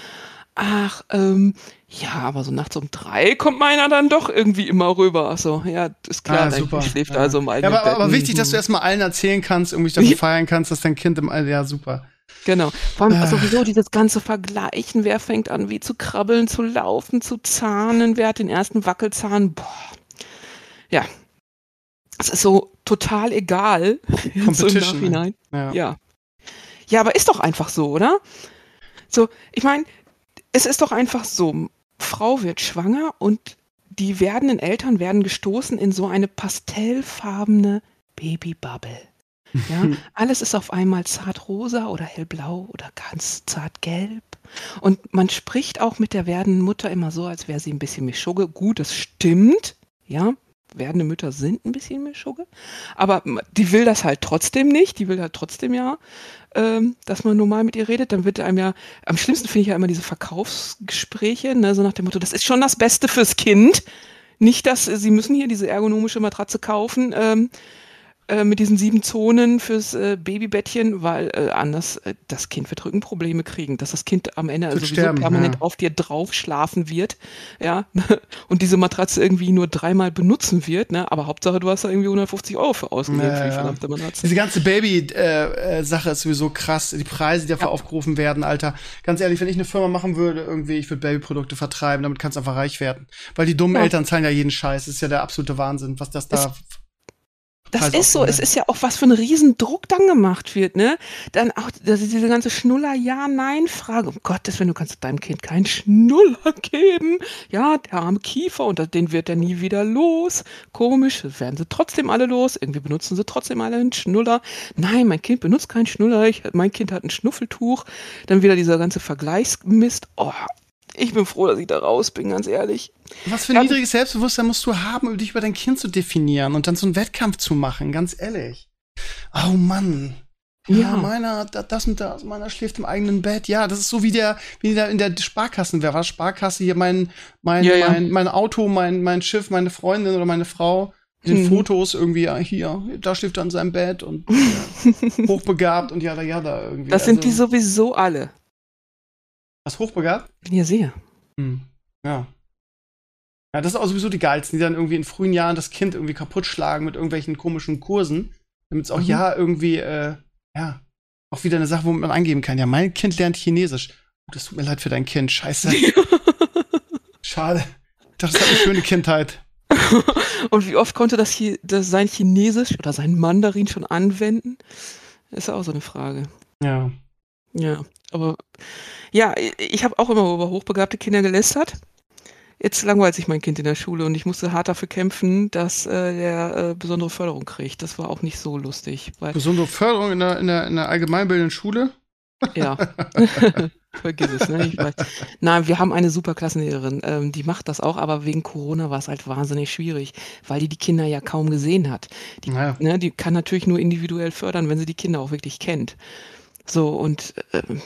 ach, ähm, ja, aber so nachts um drei kommt meiner dann doch irgendwie immer rüber. Ach so, ja, ist klar, Ah, super. Schläft Ja. also im Ja, eigenen aber, Bett. aber wichtig, dass du Mhm. erstmal allen erzählen kannst, irgendwie dafür Ja. feiern kannst, dass dein Kind im Alter, ja, super. Genau. Vor allem Ah. sowieso dieses ganze Vergleichen, wer fängt an, wie zu krabbeln, zu laufen, zu zahnen, wer hat den ersten Wackelzahn. Boah. Ja. Es ist so total egal. <laughs> so im Competition, Nachhinein. Ja. Ja. Ja, aber ist doch einfach so, oder? So, ich meine, es ist doch einfach so, Frau wird schwanger und die werdenden Eltern werden gestoßen in so eine pastellfarbene Babybubble. Ja, <laughs> alles ist auf einmal zart rosa oder hellblau oder ganz zart gelb. Und man spricht auch mit der werdenden Mutter immer so, als wäre sie ein bisschen Mischugge. Gut, das stimmt. Ja, werdende Mütter sind ein bisschen Mischugge. Aber die will das halt trotzdem nicht. Die will halt trotzdem ja, ähm, dass man normal mit ihr redet. Dann wird einem ja, am schlimmsten finde ich ja immer diese Verkaufsgespräche, ne, so nach dem Motto, das ist schon das Beste fürs Kind. Nicht, dass sie müssen hier diese ergonomische Matratze kaufen. Ähm, äh, mit diesen sieben Zonen fürs äh, Babybettchen, weil äh, anders äh, das Kind wird Rückenprobleme kriegen, dass das Kind am Ende sowieso sterben, permanent ja. auf dir drauf schlafen wird, ja, <laughs> und diese Matratze irgendwie nur dreimal benutzen wird, ne, aber Hauptsache du hast da irgendwie 150 Euro für ausgegeben für die verdammte Matratze. Diese ganze Baby-Sache ist sowieso krass. Die Preise, die dafür Ja. aufgerufen werden, Alter. Ganz ehrlich, wenn ich eine Firma machen würde, irgendwie, ich würde Babyprodukte vertreiben, damit kannst du einfach reich werden. Weil die dummen Ja. Eltern zahlen ja jeden Scheiß. Das ist ja der absolute Wahnsinn, was das da. Das Preise ist so, es ist ja auch was für ein Riesendruck dann gemacht wird, ne? Dann auch diese ganze Schnuller-Ja-Nein-Frage. Um Gottes Willen, du kannst deinem Kind keinen Schnuller geben. Ja, der arme Kiefer und den wird er nie wieder los. Komisch, werden sie trotzdem alle los. Irgendwie benutzen sie trotzdem alle einen Schnuller. Nein, mein Kind benutzt keinen Schnuller. Ich, mein Kind hat ein Schnuffeltuch. Dann wieder dieser ganze Vergleichsmist. Oh, ich bin froh, dass ich da raus bin, ganz ehrlich. Was für ein Ja, niedriges Selbstbewusstsein musst du haben, um dich über dein Kind zu definieren und dann so einen Wettkampf zu machen, ganz ehrlich. Oh Mann. Ja, Ja. meiner, da- das und das, meiner schläft im eigenen Bett. Ja, das ist so wie der, wie der in der Sparkassen, wer war Sparkasse hier, mein, mein, Ja, ja. mein, mein Auto, mein, mein Schiff, meine Freundin oder meine Frau. Den Mhm. Fotos irgendwie, ja, hier, da schläft er in seinem Bett und äh, <laughs> hochbegabt und jada, jada irgendwie. Das sind die Also, sowieso alle. Was hochbegabt? Ja, sehr. Hm. Ja. Ja, das ist auch sowieso die geilsten, die dann irgendwie in frühen Jahren das Kind irgendwie kaputt schlagen mit irgendwelchen komischen Kursen, damit es auch Mhm. ja irgendwie, äh, ja, auch wieder eine Sache, wo man angeben kann. Ja, mein Kind lernt Chinesisch. Oh, das tut mir leid für dein Kind. Scheiße. <laughs> Schade. Das ist eine schöne Kindheit. <laughs> Und wie oft konnte das, das sein Chinesisch oder sein Mandarin schon anwenden? Ist ja auch so eine Frage. Ja. Ja, aber ja, ich habe auch immer über hochbegabte Kinder gelästert. Jetzt langweilt sich mein Kind in der Schule und ich musste hart dafür kämpfen, dass äh, der äh, besondere Förderung kriegt. Das war auch nicht so lustig, weil Besondere Förderung in der, in der, in der allgemeinbildenden Schule. Ja. <laughs> Vergiss es, ne? Ich weiß. Nein, wir haben eine super Klassenlehrerin, ähm, die macht das auch, aber wegen Corona war es halt wahnsinnig schwierig, weil die die Kinder ja kaum gesehen hat. Die, Naja. ne, die kann natürlich nur individuell fördern, wenn sie die Kinder auch wirklich kennt. So, und ähm,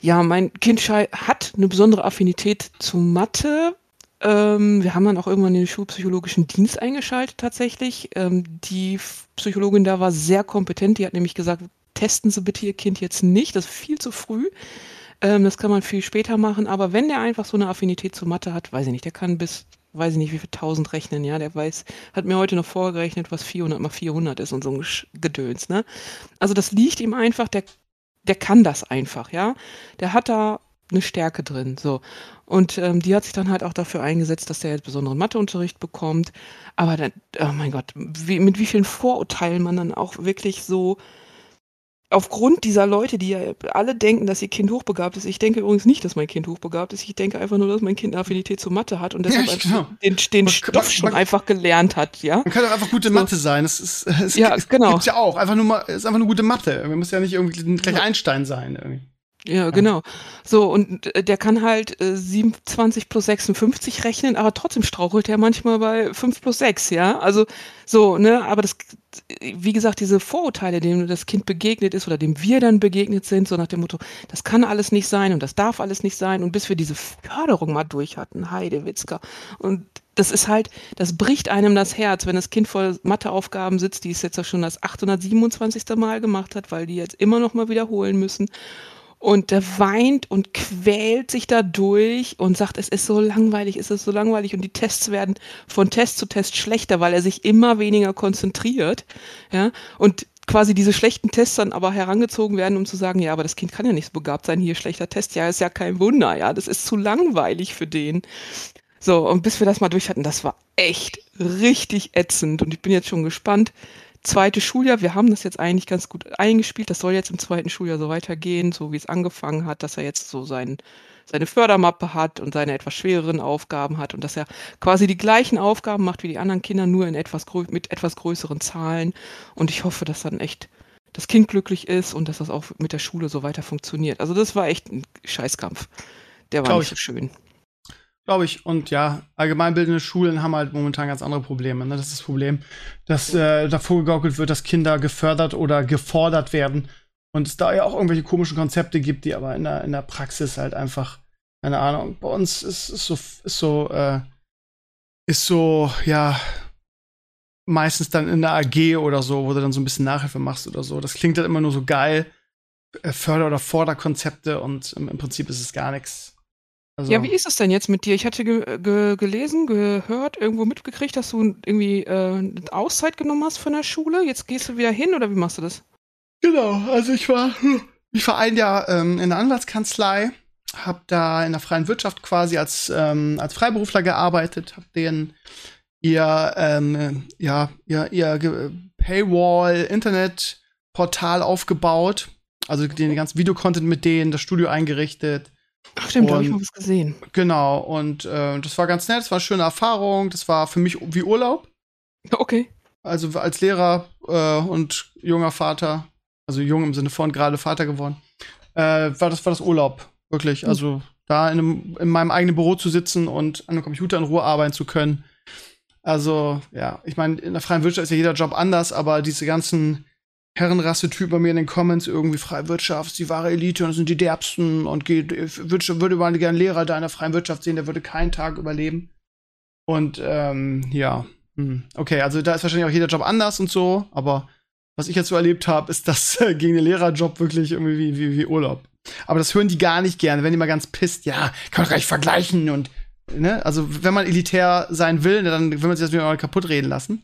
ja, mein Kind hat eine besondere Affinität zu Mathe. Ähm, wir haben dann auch irgendwann den schulpsychologischen Dienst eingeschaltet tatsächlich. Ähm, die Psychologin da war sehr kompetent, die hat nämlich gesagt, testen Sie bitte Ihr Kind jetzt nicht, das ist viel zu früh. Ähm, das kann man viel später machen, aber wenn der einfach so eine Affinität zu Mathe hat, weiß ich nicht, der kann bis, weiß ich nicht, wie viel tausend rechnen, ja, der weiß, hat mir heute noch vorgerechnet, was 400 mal 400 ist und so ein Gedöns, ne? Also das liegt ihm einfach, der, der kann das einfach, ja. Der hat da eine Stärke drin, so. Und ähm, die hat sich dann halt auch dafür eingesetzt, dass der jetzt besonderen Matheunterricht bekommt. Aber dann, oh mein Gott, wie, mit wie vielen Vorurteilen man dann auch wirklich so aufgrund dieser Leute, die ja alle denken, dass ihr Kind hochbegabt ist. Ich denke übrigens nicht, dass mein Kind hochbegabt ist. Ich denke einfach nur, dass mein Kind eine Affinität zur Mathe hat und deshalb Ja, genau. den, den Man- Stoff man- schon man- einfach gelernt hat, ja. Man kann doch einfach gute So. Mathe sein. Das ist, <laughs> es Ja, es genau. gibt's ja auch. Einfach nur mal, ist einfach nur gute Mathe. Man muss ja nicht irgendwie gleich. Einstein sein. Irgendwie. Ja, genau. So, und äh, der kann halt äh, 27 plus 56 rechnen, aber trotzdem strauchelt er manchmal bei 5 plus 6, ja. Also so, ne, aber das, wie gesagt, diese Vorurteile, denen das Kind begegnet ist oder dem wir dann begegnet sind, so nach dem Motto, das kann alles nicht sein und das darf alles nicht sein. Und bis wir diese Förderung mal durch hatten, Heidewitzka. Und das ist halt, das bricht einem das Herz, wenn das Kind vor Matheaufgaben sitzt, die es jetzt auch schon das 827. Mal gemacht hat, weil die jetzt immer noch mal wiederholen müssen. Und der weint und quält sich da durch und sagt, es ist so langweilig, es ist so langweilig und die Tests werden von Test zu Test schlechter, weil er sich immer weniger konzentriert. Ja, und quasi diese schlechten Tests dann aber herangezogen werden, um zu sagen, ja, aber das Kind kann ja nicht so begabt sein, hier schlechter Test, ja, ist ja kein Wunder, ja, das ist zu langweilig für den. So, und bis wir das mal durch hatten, das war echt richtig ätzend und ich bin jetzt schon gespannt, zweite Schuljahr, wir haben das jetzt eigentlich ganz gut eingespielt. Das soll jetzt im zweiten Schuljahr so weitergehen, so wie es angefangen hat, dass er jetzt so sein, seine Fördermappe hat und seine etwas schwereren Aufgaben hat und dass er quasi die gleichen Aufgaben macht wie die anderen Kinder, nur in etwas mit etwas größeren Zahlen. Und ich hoffe, dass dann echt das Kind glücklich ist und dass das auch mit der Schule so weiter funktioniert. Also das war echt ein Scheißkampf. Der war Glaub nicht ich. so schön. Glaube ich. Und ja, allgemeinbildende Schulen haben halt momentan ganz andere Probleme. Ne? Das ist das Problem, dass äh, davor gegaukelt wird, dass Kinder gefördert oder gefordert werden. Und es da ja auch irgendwelche komischen Konzepte gibt, die aber in der, in der Praxis halt einfach, keine Ahnung, bei uns ist, ist so, ist so, äh, ist so, ja, meistens dann in der AG oder so, wo du dann so ein bisschen Nachhilfe machst oder so. Das klingt halt immer nur so geil. äh, Förder- oder Vorderkonzepte und im, im Prinzip ist es gar nichts. Also, Ja, wie ist es denn jetzt mit dir? Ich hatte ge ge gelesen, gehört, irgendwo mitgekriegt, dass du irgendwie äh, eine Auszeit genommen hast von der Schule. Jetzt gehst du wieder hin oder wie machst du das? Genau, also ich war, ich war ein Jahr ähm, in der Anwaltskanzlei, habe da in der freien Wirtschaft quasi als, ähm, als Freiberufler gearbeitet, habe denen ihr, ähm, ja, ihr, ihr Paywall, Internetportal aufgebaut, also den ganzen Videocontent mit denen, das Studio eingerichtet. Ach stimmt, da habe ich mal was gesehen. Genau, und äh, das war ganz nett, das war eine schöne Erfahrung, das war für mich wie Urlaub. Okay. Also als Lehrer äh, und junger Vater, also jung im Sinne von gerade Vater geworden, äh, war das war das Urlaub wirklich. Mhm. Also da in, einem, in meinem eigenen Büro zu sitzen und an einem Computer in Ruhe arbeiten zu können. Also ja, ich meine, in der freien Wirtschaft ist ja jeder Job anders, aber diese ganzen Herrenrasse-Typen bei mir in den Comments irgendwie freie Wirtschaft, die wahre Elite und sind die derbsten und geht, würde, würde mal gerne Lehrer da in der freien Wirtschaft sehen, der würde keinen Tag überleben. Und ähm, ja, hm, okay, also da ist wahrscheinlich auch jeder Job anders und so, aber was ich jetzt so erlebt habe, ist das äh, gegen den Lehrerjob wirklich irgendwie wie, wie, wie Urlaub. Aber das hören die gar nicht gerne, wenn die mal ganz pisst, ja, kann man gar nicht vergleichen und ne, also wenn man elitär sein will, ne, dann will man sich das wieder mal kaputt reden lassen.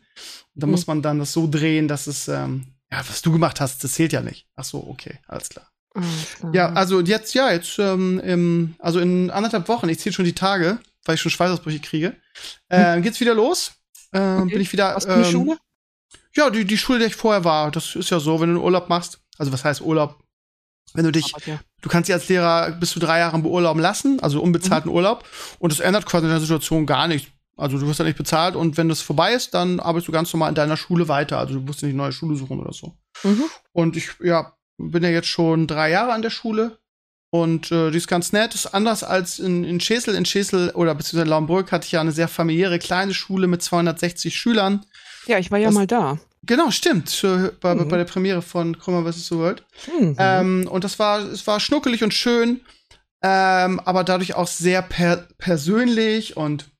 Und dann Mhm. muss man dann das so drehen, dass es, ähm, ja, was du gemacht hast, das zählt ja nicht. Ach so, okay, alles klar. Alles klar. Ja, also jetzt, ja, jetzt, ähm, im, also in anderthalb Wochen, ich zähle schon die Tage, weil ich schon Schweißausbrüche kriege, äh, geht's wieder los. Ähm, Okay. Bin ich wieder. Eine ähm, Schule? Ja, die, die Schule, der ich vorher war. Das ist ja so, wenn du einen Urlaub machst. Also, was heißt Urlaub? Wenn du dich, ja. du kannst dich als Lehrer bis zu drei Jahren beurlauben lassen, also unbezahlten Urlaub. Und das ändert quasi in der Situation gar nichts. Also, du wirst ja nicht bezahlt und wenn das vorbei ist, dann arbeitest du ganz normal in deiner Schule weiter. Also, du musst nicht eine neue Schule suchen oder so. Mhm. Und ich, ja, bin ja jetzt schon drei Jahre an der Schule. Und äh, die ist ganz nett. Ist anders als in, in Schesel. In Schesel oder beziehungsweise in Laumburg hatte ich ja eine sehr familiäre kleine Schule mit 260 Schülern. Ja, ich war ja Das- mal da. Genau, stimmt. Äh, Bei, Mhm. bei der Premiere von Krummer vs. The World. Mhm. Ähm, und das war, es war schnuckelig und schön, ähm, aber dadurch auch sehr per persönlich und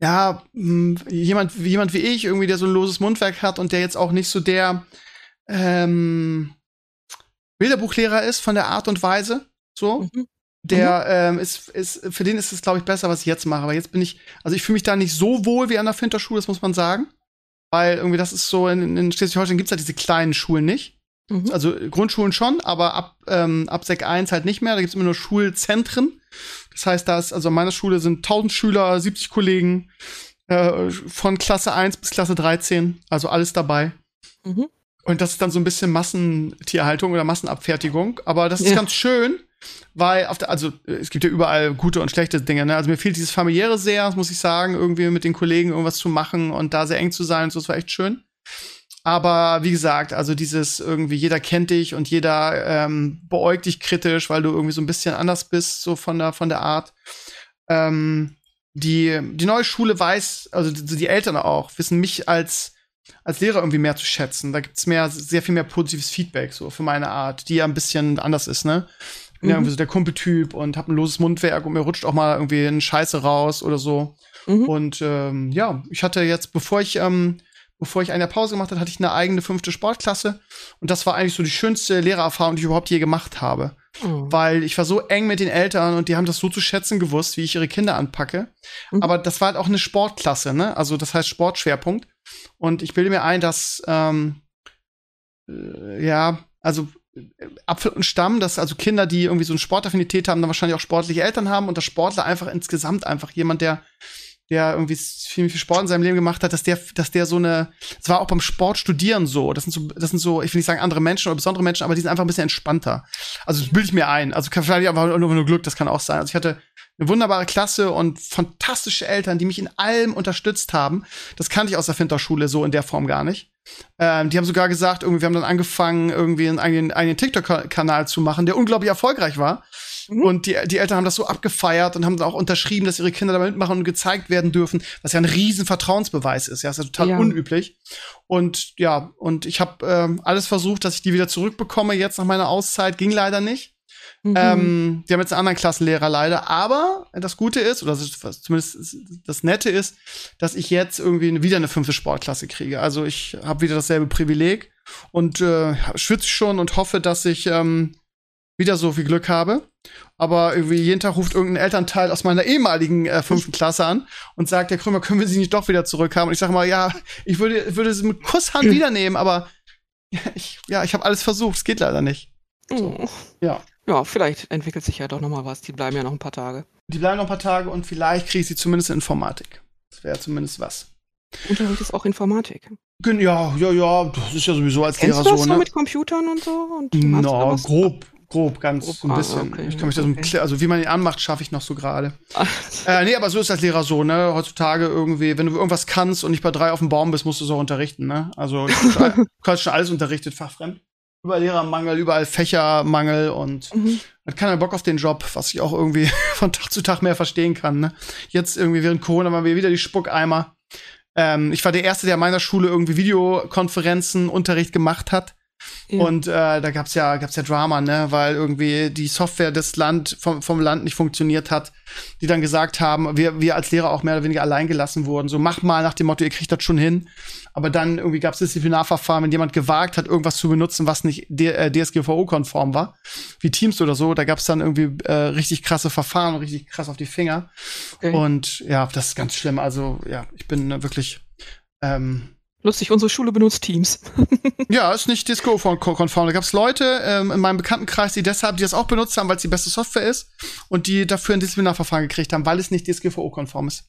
ja, mh, jemand, wie- jemand wie ich, irgendwie, der so ein loses Mundwerk hat und der jetzt auch nicht so der ähm, Bilderbuchlehrer ist von der Art und Weise. So. Mhm. Der ähm, ist, ist, für den ist es, glaube ich, besser, was ich jetzt mache. Aber jetzt bin ich, also ich fühle mich da nicht so wohl wie an der Finterschule, das muss man sagen. Weil irgendwie das ist so, in, in Schleswig-Holstein gibt's halt diese kleinen Schulen nicht. Mhm. Also Grundschulen schon, aber ab, ähm, ab Sek 1 halt nicht mehr. Da gibt's immer nur Schulzentren. Das heißt, da ist, also an meiner Schule sind 1000 Schüler, 70 Kollegen, äh, von Klasse 1 bis Klasse 13, also alles dabei. Mhm. Und das ist dann so ein bisschen Massentierhaltung oder Massenabfertigung. Aber das ist Ja. ganz schön, weil auf der, also es gibt ja überall gute und schlechte Dinge. Ne? Also mir fehlt dieses familiäre sehr, das muss ich sagen, irgendwie mit den Kollegen irgendwas zu machen und da sehr eng zu sein. Und so, das war echt schön. Aber wie gesagt, also dieses irgendwie jeder kennt dich und jeder ähm, beäugt dich kritisch, weil du irgendwie so ein bisschen anders bist, so von der von der Art. Ähm, die die neue Schule weiß, also die, die Eltern auch wissen mich als als Lehrer irgendwie mehr zu schätzen. Da gibt's mehr sehr viel mehr positives Feedback so für meine Art, die ja ein bisschen anders ist, ne? Bin ja Mhm. irgendwie so der Kumpeltyp und hab ein loses Mundwerk und mir rutscht auch mal irgendwie ein Scheiße raus oder so. Mhm. Und ähm, ja, ich hatte jetzt, bevor ich, ähm, bevor ich eine Pause gemacht habe, hatte ich eine eigene fünfte Sportklasse. Und das war eigentlich so die schönste Lehrererfahrung, die ich überhaupt je gemacht habe. Oh. Weil ich war so eng mit den Eltern und die haben das so zu schätzen gewusst, wie ich ihre Kinder anpacke. Mhm. Aber das war halt auch eine Sportklasse, ne? Also das heißt Sportschwerpunkt. Und ich bilde mir ein, dass ähm, äh, ja, also äh, Apfel und Stamm, dass also Kinder, die irgendwie so eine Sportaffinität haben, dann wahrscheinlich auch sportliche Eltern haben und dass Sportler einfach insgesamt einfach jemand, der der irgendwie viel, viel Sport in seinem Leben gemacht hat, dass der, dass der so eine, es war auch beim Sport studieren so, das sind so, das sind so, ich will nicht sagen andere Menschen oder besondere Menschen, aber die sind einfach ein bisschen entspannter. Also das bilde ich mir ein. Also kann vielleicht einfach nur, nur Glück, das kann auch sein. Also ich hatte eine wunderbare Klasse und fantastische Eltern, die mich in allem unterstützt haben. Das kannte ich aus der Finterschule so in der Form gar nicht. Ähm, die haben sogar gesagt, irgendwie, wir haben dann angefangen, irgendwie einen eigenen, eigenen TikTok-Kanal zu machen, der unglaublich erfolgreich war. Mhm. Und die, die Eltern haben das so abgefeiert und haben dann auch unterschrieben, dass ihre Kinder da mitmachen und gezeigt werden dürfen, was ja ein riesen Vertrauensbeweis ist. Ja, ist ja total Ja. unüblich. Und ja, und ich habe ähm, alles versucht, dass ich die wieder zurückbekomme jetzt nach meiner Auszeit. Ging leider nicht. Mhm. Ähm, die haben jetzt einen anderen Klassenlehrer leider. Aber das Gute ist, oder das ist, was zumindest das Nette ist, dass ich jetzt irgendwie wieder eine fünfte Sportklasse kriege. Also ich habe wieder dasselbe Privileg und äh, schwitze schon und hoffe, dass ich ähm, wieder so viel Glück habe. Aber irgendwie jeden Tag ruft irgendein Elternteil aus meiner ehemaligen äh, fünften Klasse an und sagt, Herr Krümmer, können wir Sie nicht doch wieder zurückhaben? Und ich sage mal, ja, ich würde, würde sie mit Kusshand <clears throat> wiedernehmen, aber ich, ja, ich habe alles versucht, es geht leider nicht. Oh. Ja. Ja, vielleicht entwickelt sich ja doch noch mal was. Die bleiben ja noch ein paar Tage. Die bleiben noch ein paar Tage und vielleicht kriege ich sie zumindest in Informatik. Das wäre zumindest was. Unterricht ist auch Informatik. Ja, ja, ja, das ist ja sowieso als Kennst Lehrer du das so, so ne? mit Computern und so? Und No, was- grob, grob, ganz Grob, so ein ah, bisschen. okay, ich kann mich da so, okay. also wie man ihn anmacht, schaffe ich noch so gerade. Ah, Äh, nee, aber so ist als Lehrer so, ne? Heutzutage irgendwie, wenn du irgendwas kannst und nicht bei drei auf dem Baum bist, musst du es auch unterrichten, ne? Also ich hab schon, ich <laughs> hab schon alles unterrichtet, fachfremd. Überall Lehrermangel, überall Fächermangel und mhm. hat keiner Bock auf den Job, was ich auch irgendwie <laughs> von Tag zu Tag mehr verstehen kann. Ne? Jetzt irgendwie während Corona waren wir wieder die Spuckeimer. Ähm, ich war der Erste, der an meiner Schule irgendwie Videokonferenzen Unterricht gemacht hat. Ja. Und äh, da gab's ja, gab's ja Drama, ne, weil irgendwie die Software des Land vom, vom Land nicht funktioniert hat, die dann gesagt haben, wir, wir als Lehrer auch mehr oder weniger allein gelassen wurden. So mach mal nach dem Motto, ihr kriegt das schon hin. Aber dann irgendwie gab's Disziplinarverfahren, wenn jemand gewagt hat, irgendwas zu benutzen, was nicht D äh, DSGVO-konform war, wie Teams oder so. Da gab's dann irgendwie äh, richtig krasse Verfahren und richtig krass auf die Finger. Okay. Und ja, das ist ganz schlimm. Also ja, ich bin wirklich ähm, Lustig, unsere Schule benutzt Teams. <laughs> ja, ist nicht Disco-konform. Da gab es Leute ähm, in meinem Bekanntenkreis, die deshalb, die das auch benutzt haben, weil es die beste Software ist und die dafür ein Disziplinarverfahren gekriegt haben, weil es nicht DSGVO-konform ist.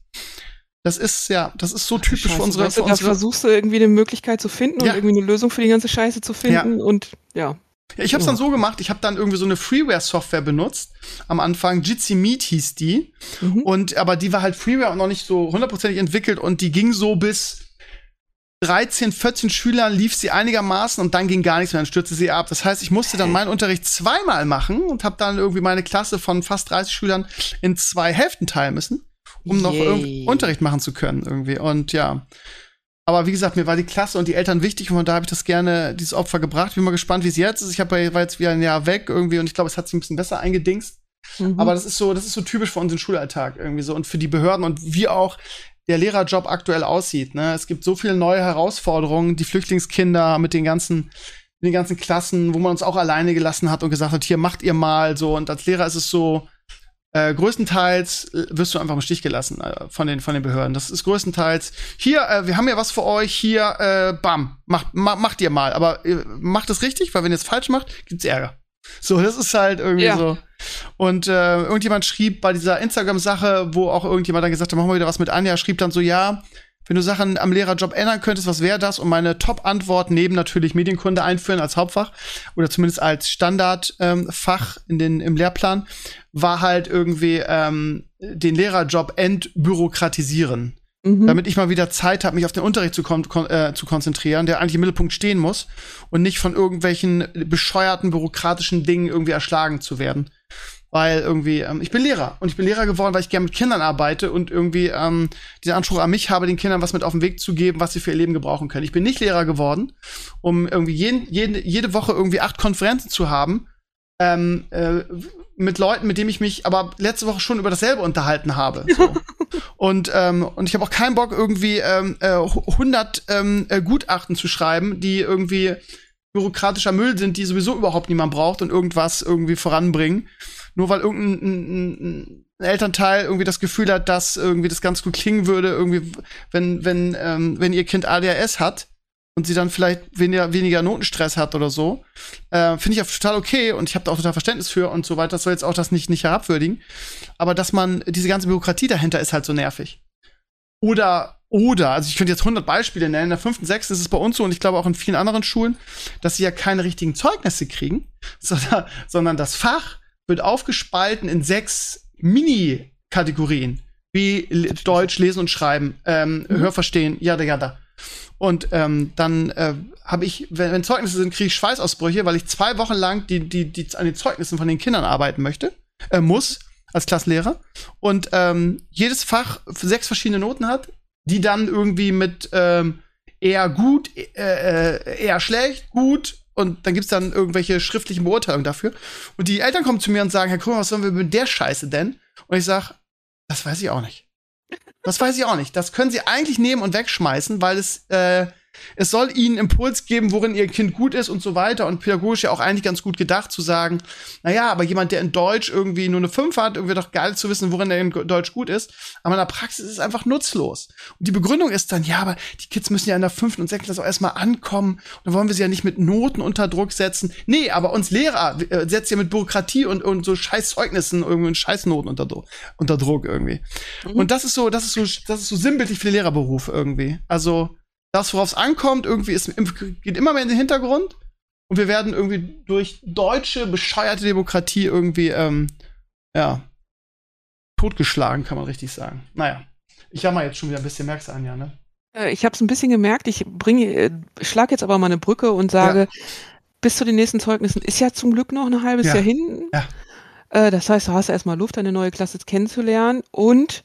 Das ist, ja, das ist so typisch für Scheiße, unsere, weißt für du, da unsere versuchst du irgendwie eine Möglichkeit zu finden Ja. und irgendwie eine Lösung für die ganze Scheiße zu finden und ja. Ja, ich habe es dann so gemacht, ich habe dann irgendwie so eine Freeware-Software benutzt. Am Anfang, Jitsi Meet hieß die. Mhm. Und aber die war halt Freeware und noch nicht so hundertprozentig entwickelt und die ging so bis 13, 14 Schülern lief sie einigermaßen und dann ging gar nichts mehr, dann stürzte sie ab. Das heißt, ich musste dann meinen Unterricht zweimal machen und habe dann irgendwie meine Klasse von fast 30 Schülern in zwei Hälften teilen müssen, um noch Yay. irgendwie Unterricht machen zu können irgendwie. Und ja. Aber wie gesagt, mir war die Klasse und die Eltern wichtig und von da habe ich das gerne, dieses Opfer gebracht. Bin mal gespannt, wie es jetzt ist. Ich hab, war jetzt wieder ein Jahr weg irgendwie und ich glaube, es hat sich ein bisschen besser eingedingst. Mhm. Aber das ist so, das ist so typisch für unseren Schulalltag irgendwie so und für die Behörden und wie auch der Lehrerjob aktuell aussieht. Ne? Es gibt so viele neue Herausforderungen, die Flüchtlingskinder mit den ganzen in den ganzen Klassen, wo man uns auch alleine gelassen hat und gesagt hat, hier macht ihr mal so. Und als Lehrer ist es so, äh, größtenteils wirst du einfach im Stich gelassen äh, von den von den Behörden. Das ist größtenteils hier, äh, wir haben ja was für euch, hier, äh, bam, macht ma, macht ihr mal, aber äh, macht es richtig, weil wenn ihr es falsch macht, gibt's Ärger. So, das ist halt irgendwie ja. so. Und äh, irgendjemand schrieb bei dieser Instagram-Sache, wo auch irgendjemand dann gesagt hat, machen wir wieder was mit Anja, schrieb dann so, ja, wenn du Sachen am Lehrerjob ändern könntest, was wäre das? Und meine Top-Antwort neben natürlich Medienkunde einführen als Hauptfach oder zumindest als Standardfach ähm, in den, im Lehrplan, war halt irgendwie ähm, den Lehrerjob entbürokratisieren. Mhm. Damit ich mal wieder Zeit habe, mich auf den Unterricht zu, kon äh, zu konzentrieren, der eigentlich im Mittelpunkt stehen muss und nicht von irgendwelchen bescheuerten bürokratischen Dingen irgendwie erschlagen zu werden weil irgendwie, ähm, ich bin Lehrer und ich bin Lehrer geworden, weil ich gerne mit Kindern arbeite und irgendwie ähm, den Anspruch an mich habe, den Kindern was mit auf den Weg zu geben, was sie für ihr Leben gebrauchen können. Ich bin nicht Lehrer geworden, um irgendwie jeden, jeden, jede Woche irgendwie acht Konferenzen zu haben, ähm, äh, mit Leuten, mit denen ich mich aber letzte Woche schon über dasselbe unterhalten habe. So. <laughs> und, ähm, und ich habe auch keinen Bock, irgendwie ähm, äh, 100 ähm, äh, Gutachten zu schreiben, die irgendwie bürokratischer Müll sind, die sowieso überhaupt niemand braucht und irgendwas irgendwie voranbringen. Nur weil irgendein ein, ein Elternteil irgendwie das Gefühl hat, dass irgendwie das ganz gut klingen würde, irgendwie, wenn, wenn, ähm, wenn ihr Kind ADHS hat und sie dann vielleicht weniger, weniger Notenstress hat oder so, äh, finde ich auch total okay und ich habe da auch total Verständnis für und so weiter. Das soll jetzt auch das nicht, nicht herabwürdigen. Aber dass man, diese ganze Bürokratie dahinter ist halt so nervig. Oder, oder, also ich könnte jetzt 100 Beispiele nennen. In der fünften, sechsten ist es bei uns so und ich glaube auch in vielen anderen Schulen, dass sie ja keine richtigen Zeugnisse kriegen, <laughs> sondern, sondern das Fach wird aufgespalten in sechs Mini-Kategorien, wie Deutsch, Lesen und Schreiben, ähm, mhm. Hörverstehen, jada jada. Und ähm, dann äh, habe ich, wenn, wenn Zeugnisse sind, kriege ich Schweißausbrüche, weil ich zwei Wochen lang die, die, die an den Zeugnissen von den Kindern arbeiten möchte, äh, muss, als Klassenlehrer. Und ähm, jedes Fach sechs verschiedene Noten hat, die dann irgendwie mit ähm, eher gut, äh, äh eher schlecht, gut, und dann gibt's dann irgendwelche schriftlichen Beurteilungen dafür. Und die Eltern kommen zu mir und sagen, Herr Krümmer, was sollen wir mit der Scheiße denn? Und ich sag, das weiß ich auch nicht. Das weiß ich auch nicht. Das können sie eigentlich nehmen und wegschmeißen, weil es äh, es soll ihnen Impuls geben, worin ihr Kind gut ist und so weiter. Und pädagogisch ja auch eigentlich ganz gut gedacht zu sagen, naja, aber jemand, der in Deutsch irgendwie nur eine 5 hat, irgendwie doch geil zu wissen, worin er in Deutsch gut ist. Aber in der Praxis ist es einfach nutzlos. Und die Begründung ist dann, ja, aber die Kids müssen ja in der fünften und sechsten Klasse auch erstmal ankommen. Und dann wollen wir sie ja nicht mit Noten unter Druck setzen. Nee, aber uns Lehrer äh, setzt ja mit Bürokratie und, und so Scheißzeugnissen irgendwie Scheißnoten unter, unter Druck irgendwie. Mhm. Und das ist so, das ist so, das ist so sinnbildlich für den Lehrerberuf irgendwie. Also, das, worauf es ankommt, irgendwie ist, geht immer mehr in den Hintergrund. Und wir werden irgendwie durch deutsche, bescheuerte Demokratie irgendwie, ähm, ja, totgeschlagen, kann man richtig sagen. Naja, ich jammer jetzt schon wieder ein bisschen, merkst du, Anja, ne? Äh, ich habe es ein bisschen gemerkt. Ich bringe, äh, schlag jetzt aber mal eine Brücke und sage, ja. bis zu den nächsten Zeugnissen ist ja zum Glück noch ein halbes ja. Jahr hin. Ja. Äh, das heißt, du hast erstmal Luft, deine neue Klasse kennenzulernen und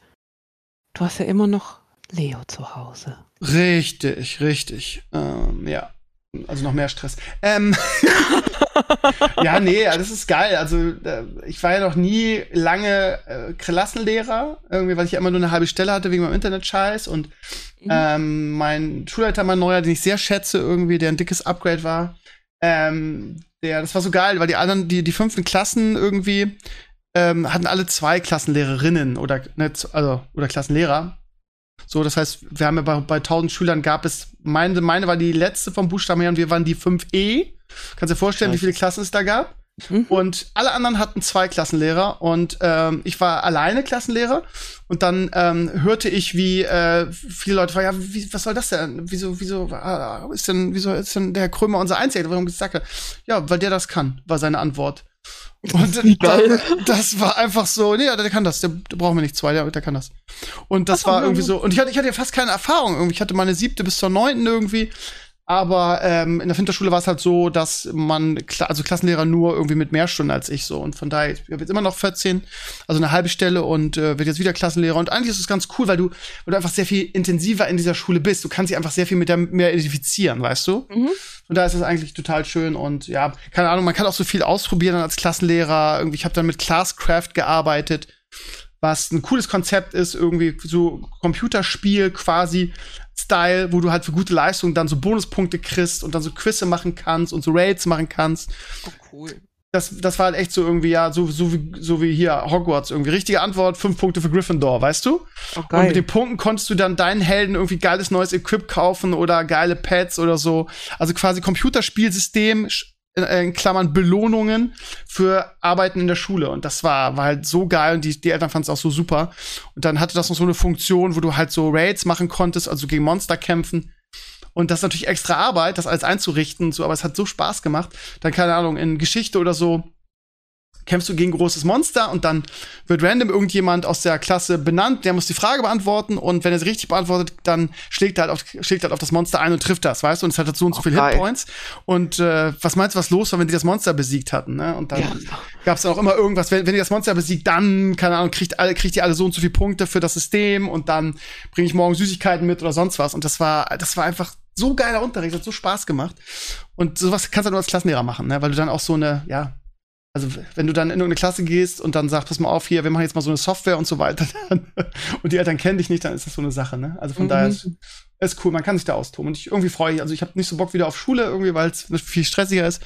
du hast ja immer noch Leo zu Hause. Richtig, richtig. Ähm, ja. Also noch mehr Stress. Ähm, <laughs> ja, nee, das ist geil. Also äh, ich war ja noch nie lange äh, Klassenlehrer, irgendwie, weil ich ja immer nur eine halbe Stelle hatte wegen meinem Internet-Scheiß. Und mhm. ähm, mein Schulleiter, mein neuer, den ich sehr schätze, irgendwie, der ein dickes Upgrade war, ähm, der, das war so geil, weil die anderen, die, die fünften Klassen irgendwie ähm, hatten alle zwei Klassenlehrerinnen oder, ne, also, oder Klassenlehrer. So, das heißt, wir haben ja bei, bei 1000 Schülern gab es, meine, meine war die letzte vom Buchstaben her und wir waren die 5e. Kannst du dir vorstellen, Scheiße. wie viele Klassen es da gab? Mhm. Und alle anderen hatten zwei Klassenlehrer und ähm, ich war alleine Klassenlehrer und dann ähm, hörte ich, wie äh, viele Leute fragen, ja, wie, was soll das denn? Wieso, wieso äh, ist denn, wieso ist denn der Krömer unser Einziger? Warum gesagt Ja, weil der das kann, war seine Antwort. Und dann, das war einfach so, nee, der kann das, der, der brauchen wir nicht zwei, der, der kann das. Und das war irgendwie so, und ich hatte, ich hatte ja fast keine Erfahrung irgendwie. Ich hatte meine siebte bis zur neunten irgendwie aber ähm, in der Winterschule war es halt so, dass man, also Klassenlehrer nur irgendwie mit mehr Stunden als ich so. Und von daher, ich habe jetzt immer noch 14, also eine halbe Stelle und äh, wird jetzt wieder Klassenlehrer. Und eigentlich ist es ganz cool, weil du, weil du einfach sehr viel intensiver in dieser Schule bist. Du kannst dich einfach sehr viel mit der mehr identifizieren, weißt du? Mhm. Und da ist das eigentlich total schön. Und ja, keine Ahnung, man kann auch so viel ausprobieren als Klassenlehrer. Irgendwie, ich habe dann mit Classcraft gearbeitet was ein cooles Konzept ist, irgendwie so Computerspiel quasi, Style, wo du halt für gute Leistung dann so Bonuspunkte kriegst und dann so Quizze machen kannst und so Raids machen kannst. Oh, cool. Das, das war halt echt so irgendwie, ja, so, so, wie, so wie hier Hogwarts irgendwie. Richtige Antwort, fünf Punkte für Gryffindor, weißt du? Oh, Und mit den Punkten konntest du dann deinen Helden irgendwie geiles neues Equip kaufen oder geile Pads oder so. Also quasi Computerspielsystem, in, in Klammern Belohnungen für Arbeiten in der Schule. Und das war, war halt so geil und die, die Eltern fanden es auch so super. Und dann hatte das noch so eine Funktion, wo du halt so Raids machen konntest, also gegen Monster kämpfen. Und das ist natürlich extra Arbeit, das alles einzurichten und so, aber es hat so Spaß gemacht. Dann, keine Ahnung, in Geschichte oder so kämpfst du gegen ein großes Monster und dann wird random irgendjemand aus der Klasse benannt, der muss die Frage beantworten und wenn er sie richtig beantwortet, dann schlägt er halt auf, schlägt er halt auf das Monster ein und trifft das, weißt du, und es hat halt so und so Oh, viele. Hitpoints. Und äh, was meinst du, was los war, wenn die das Monster besiegt hatten, ne? Und dann Ja. gab es dann auch immer irgendwas, wenn, wenn ihr das Monster besiegt, dann, keine Ahnung, kriegt, alle, kriegt ihr alle so und so viele Punkte für das System und dann bringe ich morgen Süßigkeiten mit oder sonst was. Und das war, das war einfach so geiler Unterricht, hat so Spaß gemacht. Und sowas kannst du nur als Klassenlehrer machen, ne? Weil du dann auch so eine, ja, also wenn du dann in irgendeine Klasse gehst und dann sagst, pass mal auf, hier, wir machen jetzt mal so eine Software und so weiter, <laughs> dann, und die Eltern kennen dich nicht, dann ist das so eine Sache, ne? Also von Mhm. daher ist, ist cool, man kann sich da austoben. Und ich irgendwie freue ich, also ich habe nicht so Bock wieder auf Schule irgendwie, weil es viel stressiger ist.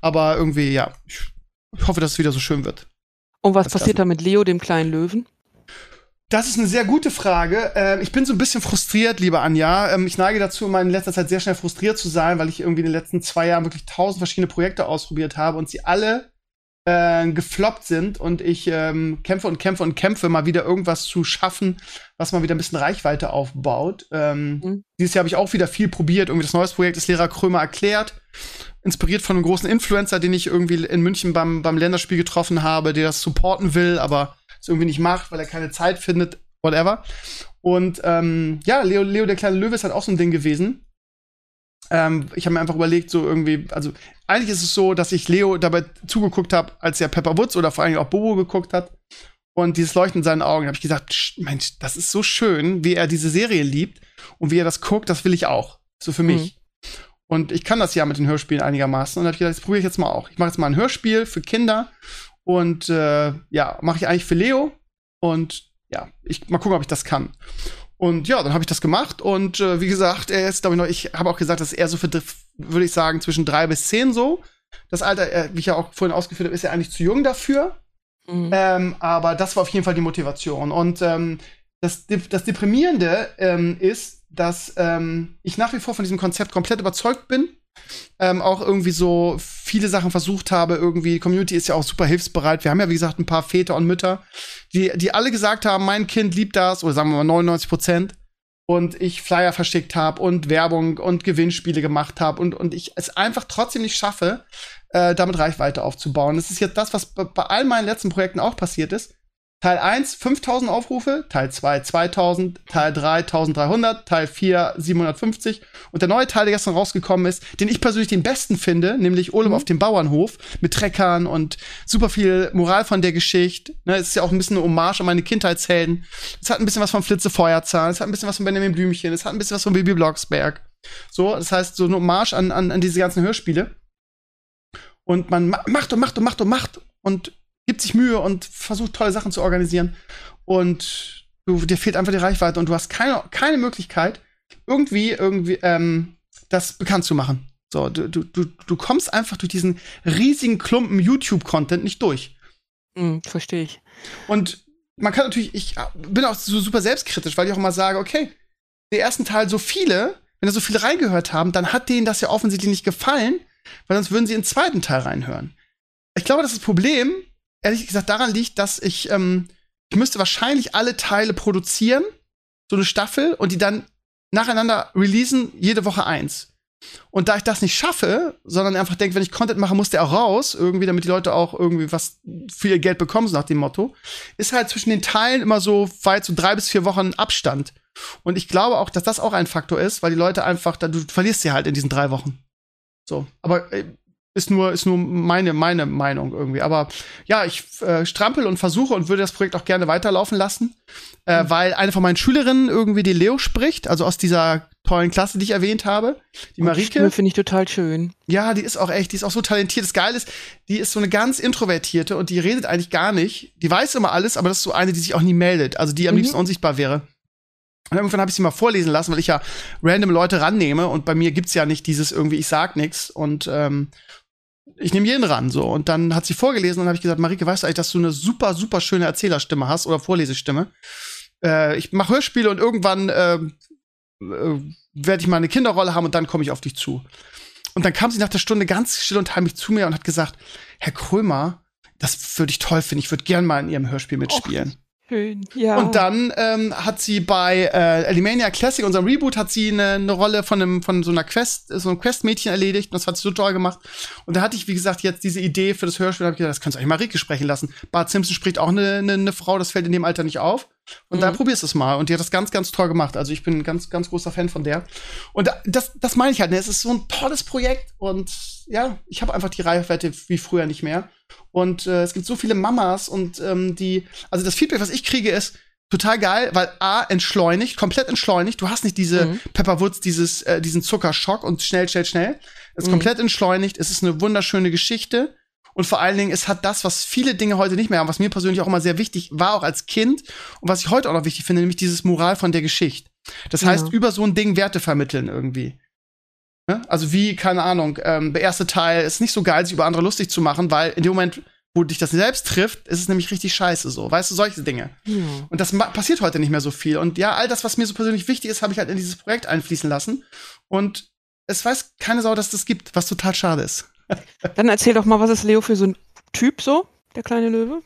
Aber irgendwie, ja, ich, ich hoffe, dass es wieder so schön wird. Und was Das passiert da mit Leo, dem kleinen Löwen? Das ist eine sehr gute Frage. Ähm, ich bin so ein bisschen frustriert, liebe Anja. Ähm, ich neige dazu, immer in letzter Zeit sehr schnell frustriert zu sein, weil ich irgendwie in den letzten zwei Jahren wirklich tausend verschiedene Projekte ausprobiert habe und sie alle äh, gefloppt sind und ich ähm, kämpfe und kämpfe und kämpfe, mal wieder irgendwas zu schaffen, was mal wieder ein bisschen Reichweite aufbaut. Ähm, Mhm. Dieses Jahr habe ich auch wieder viel probiert. Irgendwie das neues Projekt ist Lehrer Krömer erklärt. Inspiriert von einem großen Influencer, den ich irgendwie in München beim, beim Länderspiel getroffen habe, der das supporten will, aber es irgendwie nicht macht, weil er keine Zeit findet, whatever. Und ähm, ja, Leo, Leo der kleine Löwe ist halt auch so ein Ding gewesen. Ähm, ich habe mir einfach überlegt, so irgendwie, also eigentlich ist es so, dass ich Leo dabei zugeguckt habe, als er Pepper Woods oder vor allem auch Bobo geguckt hat. Und dieses Leuchten in seinen Augen, habe ich gesagt, "Sch- Mensch, das ist so schön, wie er diese Serie liebt und wie er das guckt, das will ich auch. So für mich. Und ich kann das ja mit den Hörspielen einigermaßen. Und habe ich gedacht, das probiere ich jetzt mal auch. Ich mache jetzt mal ein Hörspiel für Kinder und äh, ja, mache ich eigentlich für Leo. Und ja, ich mal gucken, ob ich das kann. Und ja, dann habe ich das gemacht und äh, wie gesagt, er ist, glaube ich, noch, ich habe auch gesagt, dass er so für, würde ich sagen, zwischen drei bis zehn so. Das Alter, äh, wie ich ja auch vorhin ausgeführt habe, ist er eigentlich zu jung dafür. Mhm. Ähm, aber das war auf jeden Fall die Motivation. Und ähm, das, das Deprimierende ähm, ist, dass ähm, ich nach wie vor von diesem Konzept komplett überzeugt bin. Ähm, auch irgendwie so viele Sachen versucht habe. Irgendwie, die Community ist ja auch super hilfsbereit. Wir haben ja, wie gesagt, ein paar Väter und Mütter, die, die alle gesagt haben, mein Kind liebt das, oder sagen wir mal 99 Prozent. Und ich Flyer verschickt habe und Werbung und Gewinnspiele gemacht habe und, und ich es einfach trotzdem nicht schaffe, äh, damit Reichweite aufzubauen. Das ist jetzt das, was bei, bei all meinen letzten Projekten auch passiert ist. Teil 1 5000 Aufrufe, Teil 2 2000, Teil 3 1300, Teil 4 750 und der neue Teil, der gestern rausgekommen ist, den ich persönlich den besten finde, nämlich Olaf Mhm. auf dem Bauernhof mit Treckern und super viel Moral von der Geschichte. Ne, es ist ja auch ein bisschen eine Hommage an meine Kindheitshelden. Es hat ein bisschen was von Flitze Feuerzahn, es hat ein bisschen was von Benjamin Blümchen, es hat ein bisschen was von Bibi Blocksberg. So, das heißt, so eine Hommage an, an, an diese ganzen Hörspiele. Und man ma macht und macht und macht und macht und gibt sich Mühe und versucht tolle Sachen zu organisieren. Und du, dir fehlt einfach die Reichweite und du hast keine, keine Möglichkeit, irgendwie, irgendwie, ähm, das bekannt zu machen. So, du, du, du, kommst einfach durch diesen riesigen Klumpen YouTube-Content nicht durch. Mhm, Verstehe ich. Und man kann natürlich, ich bin auch so super selbstkritisch, weil ich auch immer sage, okay, der ersten Teil so viele, wenn da so viele reingehört haben, dann hat denen das ja offensichtlich nicht gefallen, weil sonst würden sie in den zweiten Teil reinhören. Ich glaube, dass das Problem, ehrlich gesagt, daran liegt, dass ich, ähm, ich müsste wahrscheinlich alle Teile produzieren, so eine Staffel, und die dann nacheinander releasen, jede Woche eins. Und da ich das nicht schaffe, sondern einfach denke, wenn ich Content mache, muss der auch raus, irgendwie, damit die Leute auch irgendwie was für ihr Geld bekommen, so nach dem Motto, ist halt zwischen den Teilen immer so weit so drei bis vier Wochen Abstand. Und ich glaube auch, dass das auch ein Faktor ist, weil die Leute einfach, du verlierst sie halt in diesen drei Wochen. So. Aber äh, ist nur, ist nur meine, meine Meinung irgendwie. Aber ja, ich äh, strampel und versuche und würde das Projekt auch gerne weiterlaufen lassen, äh, weil eine von meinen Schülerinnen irgendwie die Leo spricht, also aus dieser tollen Klasse, die ich erwähnt habe, die Und Marike. Finde ich total schön. Ja, die ist auch echt, die ist auch so talentiert. Das Geile ist, die ist so eine ganz introvertierte und die redet eigentlich gar nicht. Die weiß immer alles, aber das ist so eine, die sich auch nie meldet, also die am Mhm. liebsten unsichtbar wäre. Und irgendwann habe ich sie mal vorlesen lassen, weil ich ja random Leute rannehme und bei mir gibt's ja nicht dieses irgendwie, ich sag nix und ähm, ich nehme jeden ran so. Und dann hat sie vorgelesen und habe ich gesagt, Marike, weißt du eigentlich, dass du eine super, super schöne Erzählerstimme hast oder Vorlesestimme? Äh, ich mache Hörspiele und irgendwann äh, äh, werde ich mal eine Kinderrolle haben und dann komme ich auf dich zu. Und dann kam sie nach der Stunde ganz still und heimlich zu mir und hat gesagt, Herr Krömer, das würde ich toll finden. Ich würde gern mal in Ihrem Hörspiel mitspielen. Och. Schön, ja. Und dann ähm, hat sie bei äh, Alimania Classic, unserem Reboot, hat sie eine, eine Rolle von einem von so einer Quest, so einem Quest-Mädchen erledigt. Und das hat sie so toll gemacht. Und da hatte ich, wie gesagt, jetzt diese Idee für das Hörspiel. Da habe ich gedacht, das kannst du eigentlich mal Marike sprechen lassen. Bart Simpson spricht auch eine, eine, eine Frau, das fällt in dem Alter nicht auf. Und mhm. da probierst du es mal. Und die hat das ganz, ganz toll gemacht. Also ich bin ein ganz, ganz großer Fan von der. Und das, das meine ich halt. Ne? Es ist so ein tolles Projekt. Und ja, ich habe einfach die Reichweite wie früher nicht mehr. Und äh, es gibt so viele Mamas und ähm, die, also das Feedback, was ich kriege, ist total geil, weil A, entschleunigt, komplett entschleunigt. Du hast nicht diese mhm. Pepperwoods, dieses, äh, diesen Zuckerschock und schnell, schnell, schnell. Es ist mhm. komplett entschleunigt. Es ist eine wunderschöne Geschichte. Und vor allen Dingen, es hat das, was viele Dinge heute nicht mehr haben, was mir persönlich auch immer sehr wichtig war, auch als Kind und was ich heute auch noch wichtig finde, nämlich dieses Moral von der Geschichte. Das heißt, ja. über so ein Ding Werte vermitteln irgendwie. Ne? Also wie, keine Ahnung, ähm, der erste Teil ist nicht so geil, sich über andere lustig zu machen, weil in dem Moment, wo dich das selbst trifft, ist es nämlich richtig scheiße so. Weißt du, solche Dinge. Ja. Und das passiert heute nicht mehr so viel. Und ja, all das, was mir so persönlich wichtig ist, habe ich halt in dieses Projekt einfließen lassen. Und es weiß keine Sau, dass das gibt, was total schade ist. <laughs> Dann erzähl doch mal, was ist Leo für so ein Typ so, der kleine Löwe?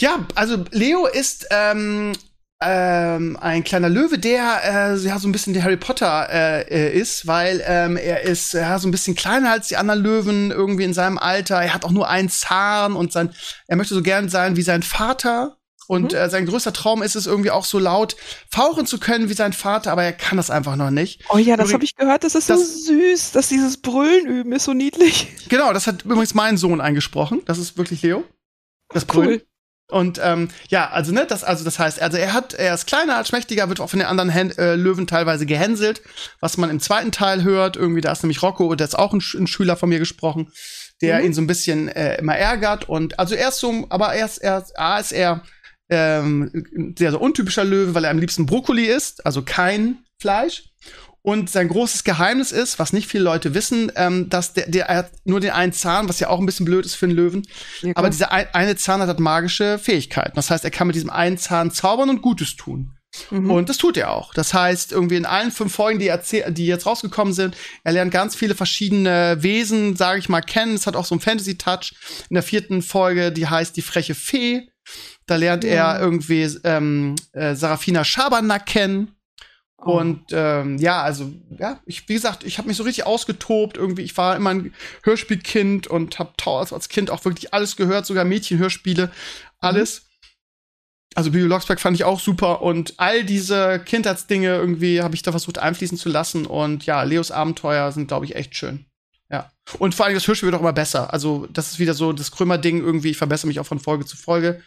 Ja, also Leo ist ähm, ähm, ein kleiner Löwe, der äh, ja so ein bisschen der Harry Potter äh, äh, ist, weil ähm, er ist ja so ein bisschen kleiner als die anderen Löwen irgendwie in seinem Alter. Er hat auch nur einen Zahn und sein, er möchte so gern sein wie sein Vater. Und mhm. äh, sein größter Traum ist es irgendwie auch so laut fauchen zu können wie sein Vater, aber er kann das einfach noch nicht. Oh ja, das habe ich gehört, das ist das, so süß, dass dieses Brüllen üben ist so niedlich. Genau, das hat übrigens mein Sohn eingesprochen. Das ist wirklich Leo. Das Brüllen. Cool. Und ähm, ja, also ne, das also das heißt, also er hat er ist kleiner als schmächtiger, wird auch von den anderen Hän äh, Löwen teilweise gehänselt, was man im zweiten Teil hört. Irgendwie da ist nämlich Rocco, der ist auch ein, ein Schüler von mir gesprochen, der mhm. ihn so ein bisschen äh, immer ärgert und also er ist so, aber er ist er A ist er ähm, sehr so untypischer Löwe, weil er am liebsten Brokkoli isst, also kein Fleisch. Und sein großes Geheimnis ist, was nicht viele Leute wissen, ähm, dass der, der er hat nur den einen Zahn, was ja auch ein bisschen blöd ist für einen Löwen. Ja, aber dieser ein, eine Zahn hat, hat magische Fähigkeiten. Das heißt, er kann mit diesem einen Zahn zaubern und Gutes tun. Mhm. Und das tut er auch. Das heißt, irgendwie in allen fünf Folgen, die, die jetzt rausgekommen sind, er lernt ganz viele verschiedene Wesen, sage ich mal, kennen. Es hat auch so einen Fantasy-Touch. In der vierten Folge, die heißt Die freche Fee. Da lernt ja. er irgendwie ähm, äh, Sarafina Schabernack kennen. Oh. Und ähm, ja, also ja, ich, wie gesagt, ich habe mich so richtig ausgetobt. Irgendwie, ich war immer ein Hörspielkind und habe als Kind auch wirklich alles gehört, sogar Mädchenhörspiele, alles. Mhm. Also Bibi Locksberg fand ich auch super und all diese Kindheitsdinge irgendwie habe ich da versucht einfließen zu lassen und ja, Leos Abenteuer sind glaube ich echt schön. Ja. Und vor allem das Hörspiel wird auch immer besser. Also, das ist wieder so das Krömer-Ding irgendwie. Ich verbessere mich auch von Folge zu Folge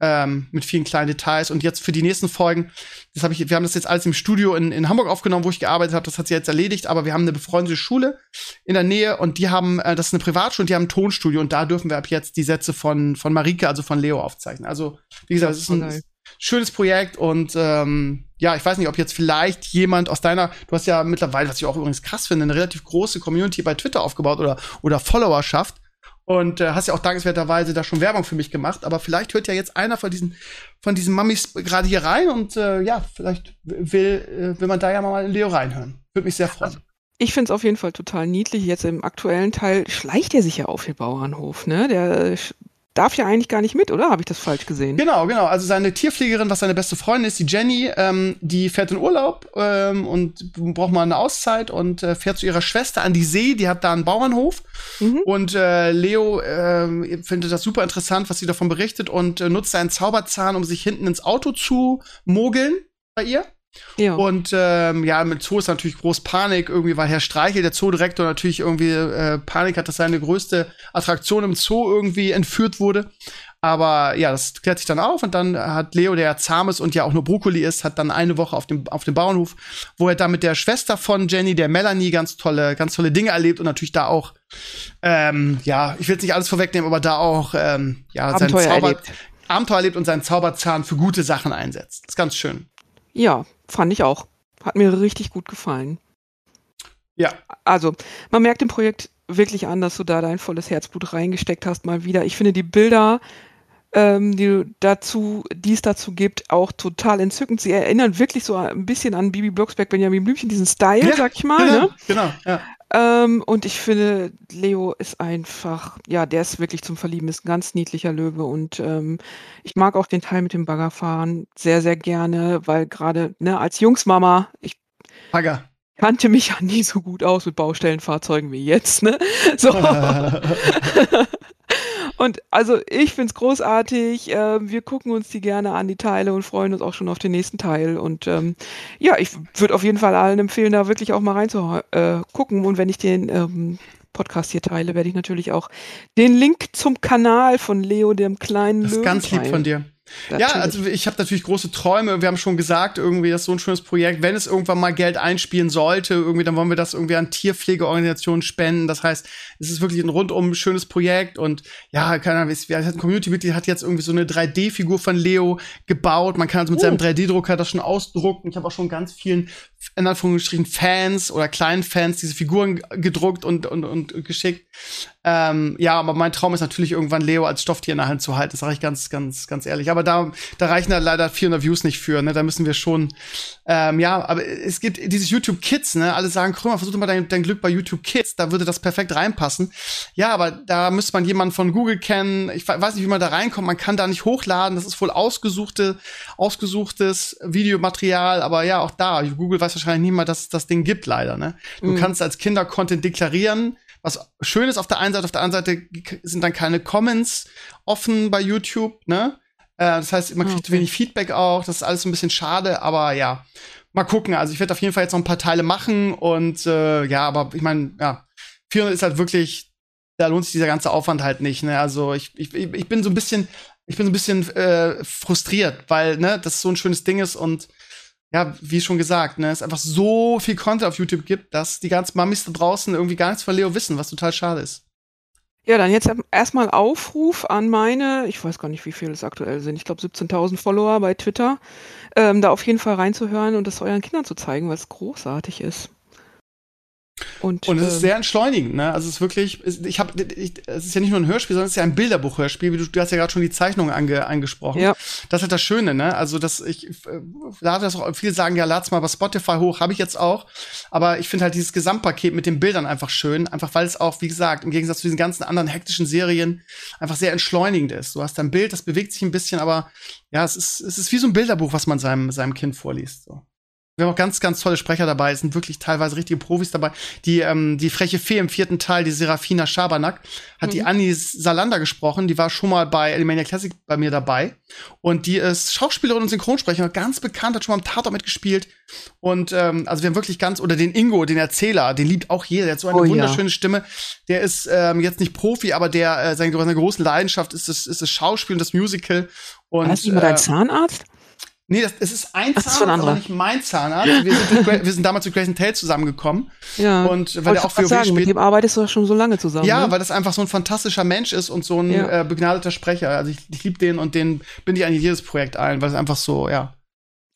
ähm, mit vielen kleinen Details. Und jetzt für die nächsten Folgen, das habe ich, wir haben das jetzt alles im Studio in, in Hamburg aufgenommen, wo ich gearbeitet habe. Das hat sie jetzt erledigt. Aber wir haben eine befreundete Schule in der Nähe und die haben, äh, das ist eine Privatschule und die haben ein Tonstudio und da dürfen wir ab jetzt die Sätze von von Marike, also von Leo aufzeichnen. Also wie gesagt, es ist ein schönes Projekt und ähm, ja, ich weiß nicht, ob jetzt vielleicht jemand aus deiner, du hast ja mittlerweile, was ich auch übrigens krass finde, eine relativ große Community bei Twitter aufgebaut oder, oder Followerschaft und äh, hast ja auch dankenswerterweise da schon Werbung für mich gemacht, aber vielleicht hört ja jetzt einer von diesen von diesen Mammis gerade hier rein und äh, ja, vielleicht will, äh, will man da ja mal in Leo reinhören. Würde mich sehr freuen. Also, ich finde es auf jeden Fall total niedlich. Jetzt im aktuellen Teil schleicht er sich ja auf den Bauernhof, ne? Der darf ja eigentlich gar nicht mit, oder? Habe ich das falsch gesehen? Genau, genau. Also seine Tierpflegerin, was seine beste Freundin ist, die Jenny, ähm, die fährt in Urlaub ähm, und braucht mal eine Auszeit und äh, fährt zu ihrer Schwester an die See. Die hat da einen Bauernhof. Mhm. Und äh, Leo äh, findet das super interessant, was sie davon berichtet und äh, nutzt seinen Zauberzahn, um sich hinten ins Auto zu mogeln bei ihr. Ja. Und ähm, ja, mit Zoo ist natürlich groß Panik irgendwie, weil Herr Streichel, der Zoodirektor, natürlich irgendwie äh, Panik hat, dass seine größte Attraktion im Zoo irgendwie entführt wurde. Aber ja, das klärt sich dann auf und dann hat Leo, der ja zahm ist und ja auch nur Brokkoli ist, hat dann eine Woche auf dem, auf dem Bauernhof, wo er dann mit der Schwester von Jenny, der Melanie, ganz tolle, ganz tolle Dinge erlebt und natürlich da auch, ähm, ja, ich will jetzt nicht alles vorwegnehmen, aber da auch, ähm, ja, sein Zauber, erlebt. Abenteuer erlebt und seinen Zauberzahn für gute Sachen einsetzt. Das ist ganz schön. Ja, fand ich auch. Hat mir richtig gut gefallen. Ja. Also, man merkt im Projekt wirklich an, dass du da dein volles Herzblut reingesteckt hast, mal wieder. Ich finde die Bilder, ähm, die dazu, die es dazu gibt, auch total entzückend. Sie erinnern wirklich so ein bisschen an Bibi Blocksberg, Benjamin Blümchen, diesen Style, Ja, sag ich mal. genau, Ne? genau, ja. Ähm, und ich finde, Leo ist einfach, ja, der ist wirklich zum Verlieben, ist ein ganz niedlicher Löwe. Und ähm, ich mag auch den Teil mit dem Baggerfahren sehr, sehr gerne, weil gerade ne, als Jungsmama, ich Bagger. kannte mich ja nie so gut aus mit Baustellenfahrzeugen wie jetzt, ne? So. <laughs> <laughs> Und also ich finde es großartig. Äh, wir gucken uns die gerne an, die Teile, und freuen uns auch schon auf den nächsten Teil. Und ähm, ja, ich würde auf jeden Fall allen empfehlen, da wirklich auch mal reinzugucken. Äh, gucken. und wenn ich den ähm, Podcast hier teile, werde ich natürlich auch den Link zum Kanal von Leo, dem kleinen Das ist Löwen ganz lieb teilen. von dir. Ja, Natürlich. also ich habe natürlich große Träume. Wir haben schon gesagt, irgendwie das ist so ein schönes Projekt. Wenn es irgendwann mal Geld einspielen sollte, irgendwie, dann wollen wir das irgendwie an Tierpflegeorganisationen spenden. Das heißt, es ist wirklich ein rundum schönes Projekt und ja, keine Ahnung, ein Community-Mitglied hat jetzt irgendwie so eine 3D-Figur von Leo gebaut. Man kann also mit Oh. seinem 3D-Drucker das schon ausdrucken. Ich habe auch schon ganz vielen in Anführungsstrichen Fans oder kleinen Fans diese Figuren gedruckt und, und, und geschickt. Ähm, ja, aber mein Traum ist natürlich irgendwann Leo als Stofftier in der Hand zu halten. Das sage ich ganz, ganz, ganz ehrlich. Aber da, da reichen da leider 400 Views nicht für. Ne? Da müssen wir schon, ähm, ja, aber es gibt dieses YouTube Kids. Ne? Alle sagen, Krümmer, versuch mal dein, dein Glück bei YouTube Kids. Da würde das perfekt reinpassen. Ja, aber da müsste man jemanden von Google kennen. Ich we- weiß nicht, wie man da reinkommt. Man kann da nicht hochladen. Das ist wohl ausgesuchte, ausgesuchtes Videomaterial. Aber ja, auch da, Google weiß wahrscheinlich nicht mal, dass es das Ding gibt, leider. Ne? Du Mhm. kannst als Kinder-Content deklarieren, was schön ist auf der einen Seite, auf der anderen Seite sind dann keine Comments offen bei YouTube, ne? Äh, das heißt, man kriegt Okay. wenig Feedback auch, das ist alles ein bisschen schade, aber ja, mal gucken. Also ich werde auf jeden Fall jetzt noch ein paar Teile machen und äh, ja, aber ich meine, ja, 400 ist halt wirklich, da lohnt sich dieser ganze Aufwand halt nicht, ne? Also ich, ich, ich bin so ein bisschen, ich bin so ein bisschen äh, frustriert, weil, ne, das so ein schönes Ding ist und ja, wie schon gesagt, ne, es einfach so viel Content auf YouTube gibt, dass die ganzen Mamis da draußen irgendwie gar nichts von Leo wissen, was total schade ist. Ja, dann jetzt erstmal Aufruf an meine, ich weiß gar nicht, wie viele es aktuell sind, ich glaube 17.000 Follower bei Twitter, ähm, da auf jeden Fall reinzuhören und das euren Kindern zu zeigen, weil es großartig ist. Und, Und es ist ähm, sehr entschleunigend, ne? Also es ist wirklich, ich habe, es ist ja nicht nur ein Hörspiel, sondern es ist ja ein Bilderbuch-Hörspiel, wie du, du hast ja gerade schon die Zeichnungen ange, angesprochen. Ja. Das ist halt das Schöne, ne? Also das, ich äh, lade das auch, viele sagen, ja, lad's mal bei Spotify hoch, habe ich jetzt auch. Aber ich finde halt dieses Gesamtpaket mit den Bildern einfach schön, einfach weil es auch, wie gesagt, im Gegensatz zu diesen ganzen anderen hektischen Serien einfach sehr entschleunigend ist. Du hast ein Bild, das bewegt sich ein bisschen, aber ja, es ist, es ist wie so ein Bilderbuch, was man seinem, seinem Kind vorliest. So. Wir haben auch ganz, ganz tolle Sprecher dabei. Es sind wirklich teilweise richtige Profis dabei. Die, ähm, die freche Fee im vierten Teil, die Serafina Schabernack, hat die Mhm. Annie Salander gesprochen. Die war schon mal bei Alimania Classic bei mir dabei. Und die ist Schauspielerin und Synchronsprecherin, ganz bekannt, hat schon mal im Tatort mitgespielt. Und ähm, also wir haben wirklich ganz, oder den Ingo, den Erzähler, den liebt auch jeder. Der hat so eine Oh ja. wunderschöne Stimme. Der ist ähm, jetzt nicht Profi, aber der äh, seine, seine große Leidenschaft ist das, ist das Schauspiel und das Musical. Und, war das nicht mal dein äh, Zahnarzt? Nee, das, es ist ein Ach, das ist ein Zahnarzt, aber nicht mein Zahnarzt. Wir sind, wir sind damals mit Grayson Tale zusammengekommen. Ja. Und weil der auch WoW sagen, mit spielt. dem arbeitest du ja schon so lange zusammen. Ja, ne? weil das einfach so ein fantastischer Mensch ist und so ein Ja. äh, begnadeter Sprecher. Also ich, ich liebe den und den bin ich eigentlich jedes Projekt ein, weil es einfach so, ja.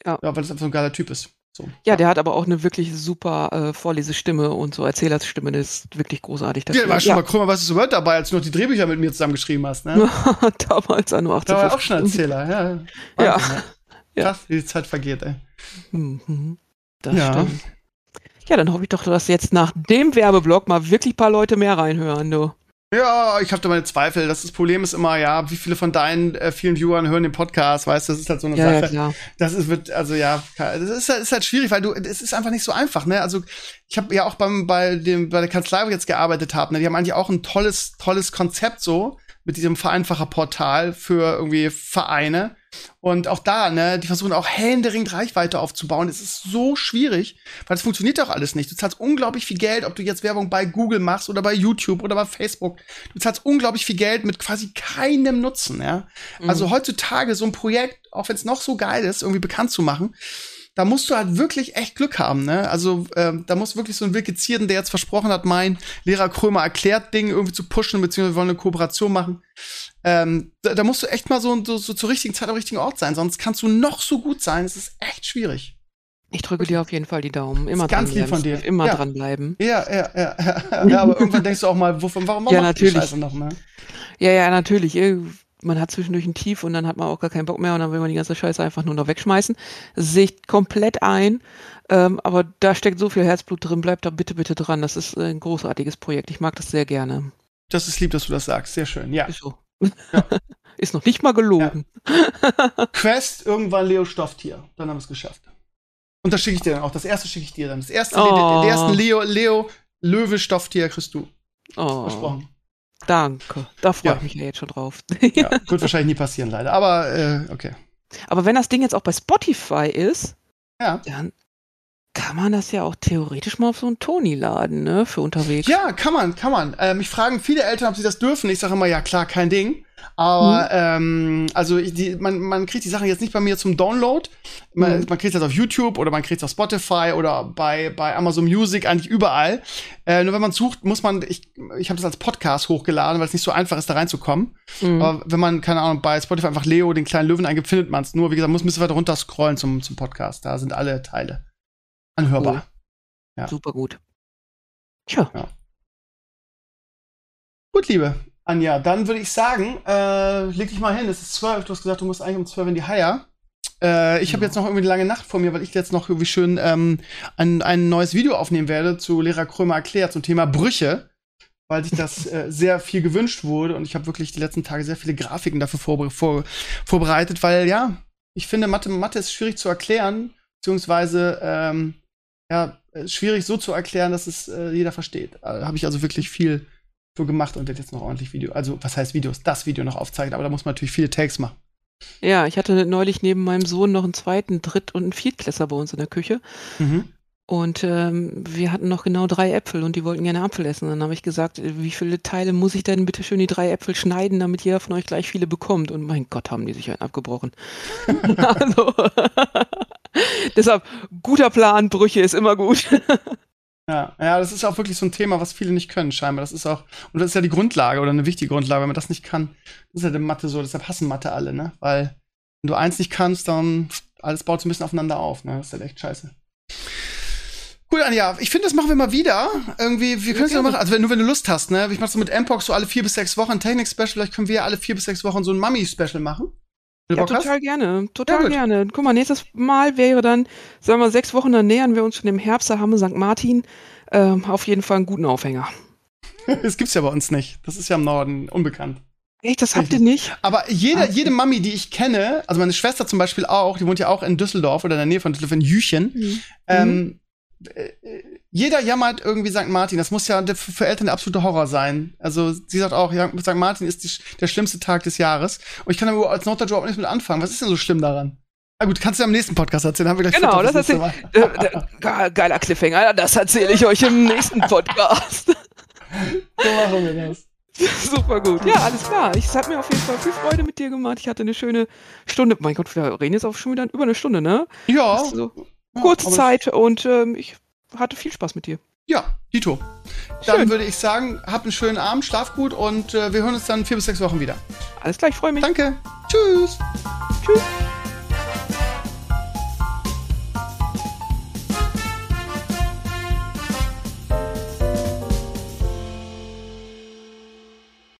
Ja. weil es einfach so ein geiler Typ ist. So. ja, der hat aber auch eine wirklich super äh, Vorlesestimme und so Erzählerstimme, das ist wirklich großartig. Ja, war schon ja. mal Krümmer, was ist Word dabei, als du noch die Drehbücher mit mir zusammen geschrieben hast, ne? <laughs> Damals an nur Da war 18. auch schon Erzähler, ja. Ja. Wahnsinn, ne? Ja. Krass, wie die Zeit vergeht, ey. Mhm. Das Ja. stimmt. Ja, dann hoffe ich doch, dass jetzt nach dem Werbeblock mal wirklich ein paar Leute mehr reinhören, du. Ja, ich habe da meine Zweifel. Das, das Problem ist immer, ja, wie viele von deinen äh, vielen Viewern hören den Podcast, weißt du, das ist halt so eine Ja, ja, Sache. klar. Das ist, wird, also ja, das ist, halt- ist halt schwierig, weil du, es ist einfach nicht so einfach, ne? Also ich habe ja auch beim, bei dem, bei der Kanzlei, wo ich jetzt gearbeitet habe, ne, die haben eigentlich auch ein tolles, tolles Konzept so mit diesem Vereinfacher-Portal für irgendwie Vereine. Und auch da, ne, die versuchen auch händeringend Reichweite aufzubauen. Es ist so schwierig, weil es funktioniert doch alles nicht. Du zahlst unglaublich viel Geld, ob du jetzt Werbung bei Google machst oder bei YouTube oder bei Facebook. Du zahlst unglaublich viel Geld mit quasi keinem Nutzen, ja. Also Mhm. heutzutage so ein Projekt, auch wenn es noch so geil ist, irgendwie bekannt zu machen, da musst du halt wirklich echt Glück haben, ne? Also ähm, da muss wirklich so ein Wilke Zierden, der jetzt versprochen hat, mein Lehrer Krömer erklärt Ding irgendwie zu pushen, beziehungsweise wir wollen eine Kooperation machen. Ähm, da, da musst du echt mal so, so, so zur richtigen Zeit am richtigen Ort sein, sonst kannst du noch so gut sein. Es ist echt schwierig. Ich drücke dir auf jeden Fall die Daumen. Immer ganz lieb dranbleiben, von dir. Immer Ja. dranbleiben. Ja, ja, ja, <laughs> ja, aber irgendwann denkst du auch mal, wovon, warum Ja, macht die natürlich. Scheiße noch, ne? Ja, ja, natürlich. Man hat zwischendurch ein Tief und dann hat man auch gar keinen Bock mehr und dann will man die ganze Scheiße einfach nur noch wegschmeißen. Das sehe ich komplett ein. Ähm, aber da steckt so viel Herzblut drin. Bleibt da bitte, bitte dran. Das ist ein großartiges Projekt. Ich mag das sehr gerne. Das ist lieb, dass du das sagst. Sehr schön. Ja. Ist so. <laughs> ist noch nicht mal gelogen. <laughs> Quest, irgendwann Leo Stofftier. Dann haben wir es geschafft. Und das schicke ich dir dann auch. Das erste schicke ich dir dann. Das erste, Oh. den, den ersten Leo, Leo Löwe Stofftier kriegst du. Oh, Versprochen. Danke. Da freue Ja. ich mich ja jetzt schon drauf. Ja, <laughs> wird wahrscheinlich nie passieren, leider. Aber äh, okay. Aber wenn das Ding jetzt auch bei Spotify ist, Ja. dann kann man das ja auch theoretisch mal auf so einen Toni laden, ne? Für unterwegs. Ja, kann man, kann man. Äh, mich fragen viele Eltern, ob sie das dürfen. Ich sage immer, ja klar, kein Ding. Aber ähm, also ich- die, man, man kriegt die Sachen jetzt nicht bei mir zum Download. Man, Mhm. man kriegt das auf YouTube oder man kriegt es auf Spotify oder bei, bei Amazon Music, eigentlich überall. Äh, nur wenn man sucht, muss man, ich, ich habe das als Podcast hochgeladen, weil es nicht so einfach ist, da reinzukommen. Mhm. Aber wenn man, keine Ahnung, bei Spotify einfach Leo, den kleinen Löwen eingibt, findet man es. Nur, wie gesagt, muss ein bisschen weiter runter scrollen zum, zum Podcast. Da sind alle Teile anhörbar. Cool. Ja. Super gut. Tja, Gut, liebe Anja, dann würde ich sagen, äh, leg dich mal hin. Es ist zwölf. Du hast gesagt, du musst eigentlich um zwölf in die Haier. Äh, ich habe Ja. jetzt noch irgendwie eine lange Nacht vor mir, weil ich jetzt noch irgendwie schön ähm, ein, ein neues Video aufnehmen werde zu Lehrer Krömer erklärt zum Thema Brüche, weil sich das äh, <laughs> sehr viel gewünscht wurde und ich habe wirklich die letzten Tage sehr viele Grafiken dafür vorbe vor vorbereitet, weil ja, ich finde Mathe, Mathe ist schwierig zu erklären, beziehungsweise ähm, ja, äh, schwierig so zu erklären, dass es äh, jeder versteht. Äh, habe ich also wirklich viel für gemacht und jetzt noch ordentlich Video, also was heißt Videos, das Video noch aufzeichnen, aber da muss man natürlich viele Takes machen. ja, ich hatte neulich neben meinem Sohn noch einen zweiten, Dritt- und einen Viertklässler bei uns in der Küche. Mhm. Und ähm, wir hatten noch genau drei Äpfel und die wollten gerne Apfel essen. Dann habe ich gesagt, äh, wie viele Teile muss ich denn bitte schön die drei Äpfel schneiden, damit jeder von euch gleich viele bekommt? Und mein Gott, haben die sich einen abgebrochen. <laughs> <laughs> also, <laughs> deshalb, guter Plan, Brüche ist immer gut. Ja, ja, das ist auch wirklich so ein Thema, was viele nicht können, scheinbar. Das ist auch, und das ist ja die Grundlage oder eine wichtige Grundlage. Wenn man das nicht kann, das ist ja in Mathe so, deshalb hassen Mathe alle, ne? Weil, wenn du eins nicht kannst, dann alles baut so ein bisschen aufeinander auf, ne? Das ist halt echt scheiße. Gut, Anja, ich finde, das machen wir mal wieder. Irgendwie, wir können es ja machen, also wenn, nur wenn du Lust hast, ne? Ich mach so mit Mpox so alle vier bis sechs Wochen ein Technik-Special, vielleicht können wir ja alle vier bis sechs Wochen so ein Mummy-Special machen. Ja, Bock hast? total gerne, total gut. gerne. Guck mal, nächstes Mal wäre dann, sagen wir, sechs Wochen, dann nähern wir uns schon im Herbst, da haben wir St. Martin. Ähm, auf jeden Fall einen guten Aufhänger. <laughs> Das gibt's ja bei uns nicht. Das ist ja im Norden unbekannt. Echt, das habt ihr nicht? Aber jede, Ah. jede Mami, die ich kenne, also meine Schwester zum Beispiel auch, die wohnt ja auch in Düsseldorf oder in der Nähe von Düsseldorf, in Jüchen. Mhm. Ähm, äh, jeder jammert irgendwie St. Martin. Das muss ja für Eltern der absolute Horror sein. Also sie sagt auch, ja, St. Martin ist die, der schlimmste Tag des Jahres. Und ich kann aber als Norddeutscher überhaupt nichts mit anfangen. Was ist denn so schlimm daran? Na gut, kannst du ja im nächsten Podcast erzählen. Haben wir gleich Genau, das fürs erzähl nächste Mal. äh, äh, ge- Geiler Cliffhanger, das erzähle ich euch im nächsten Podcast. <laughs> So machen wir das. Super gut. Ja, alles klar. Ich- Es hat mir auf jeden Fall viel Freude mit dir gemacht. Ich hatte eine schöne Stunde. Mein Gott, wir reden jetzt auch schon wieder über eine Stunde, ne? Ja. So ja, kurze aber- Zeit und ähm, ich hatte viel Spaß mit dir. Ja, Dito. Dann Schön. würde ich sagen, habt einen schönen Abend, schlaf gut und äh, wir hören uns dann vier bis sechs Wochen wieder. Alles klar, ich freue mich. Danke. Tschüss. Tschüss.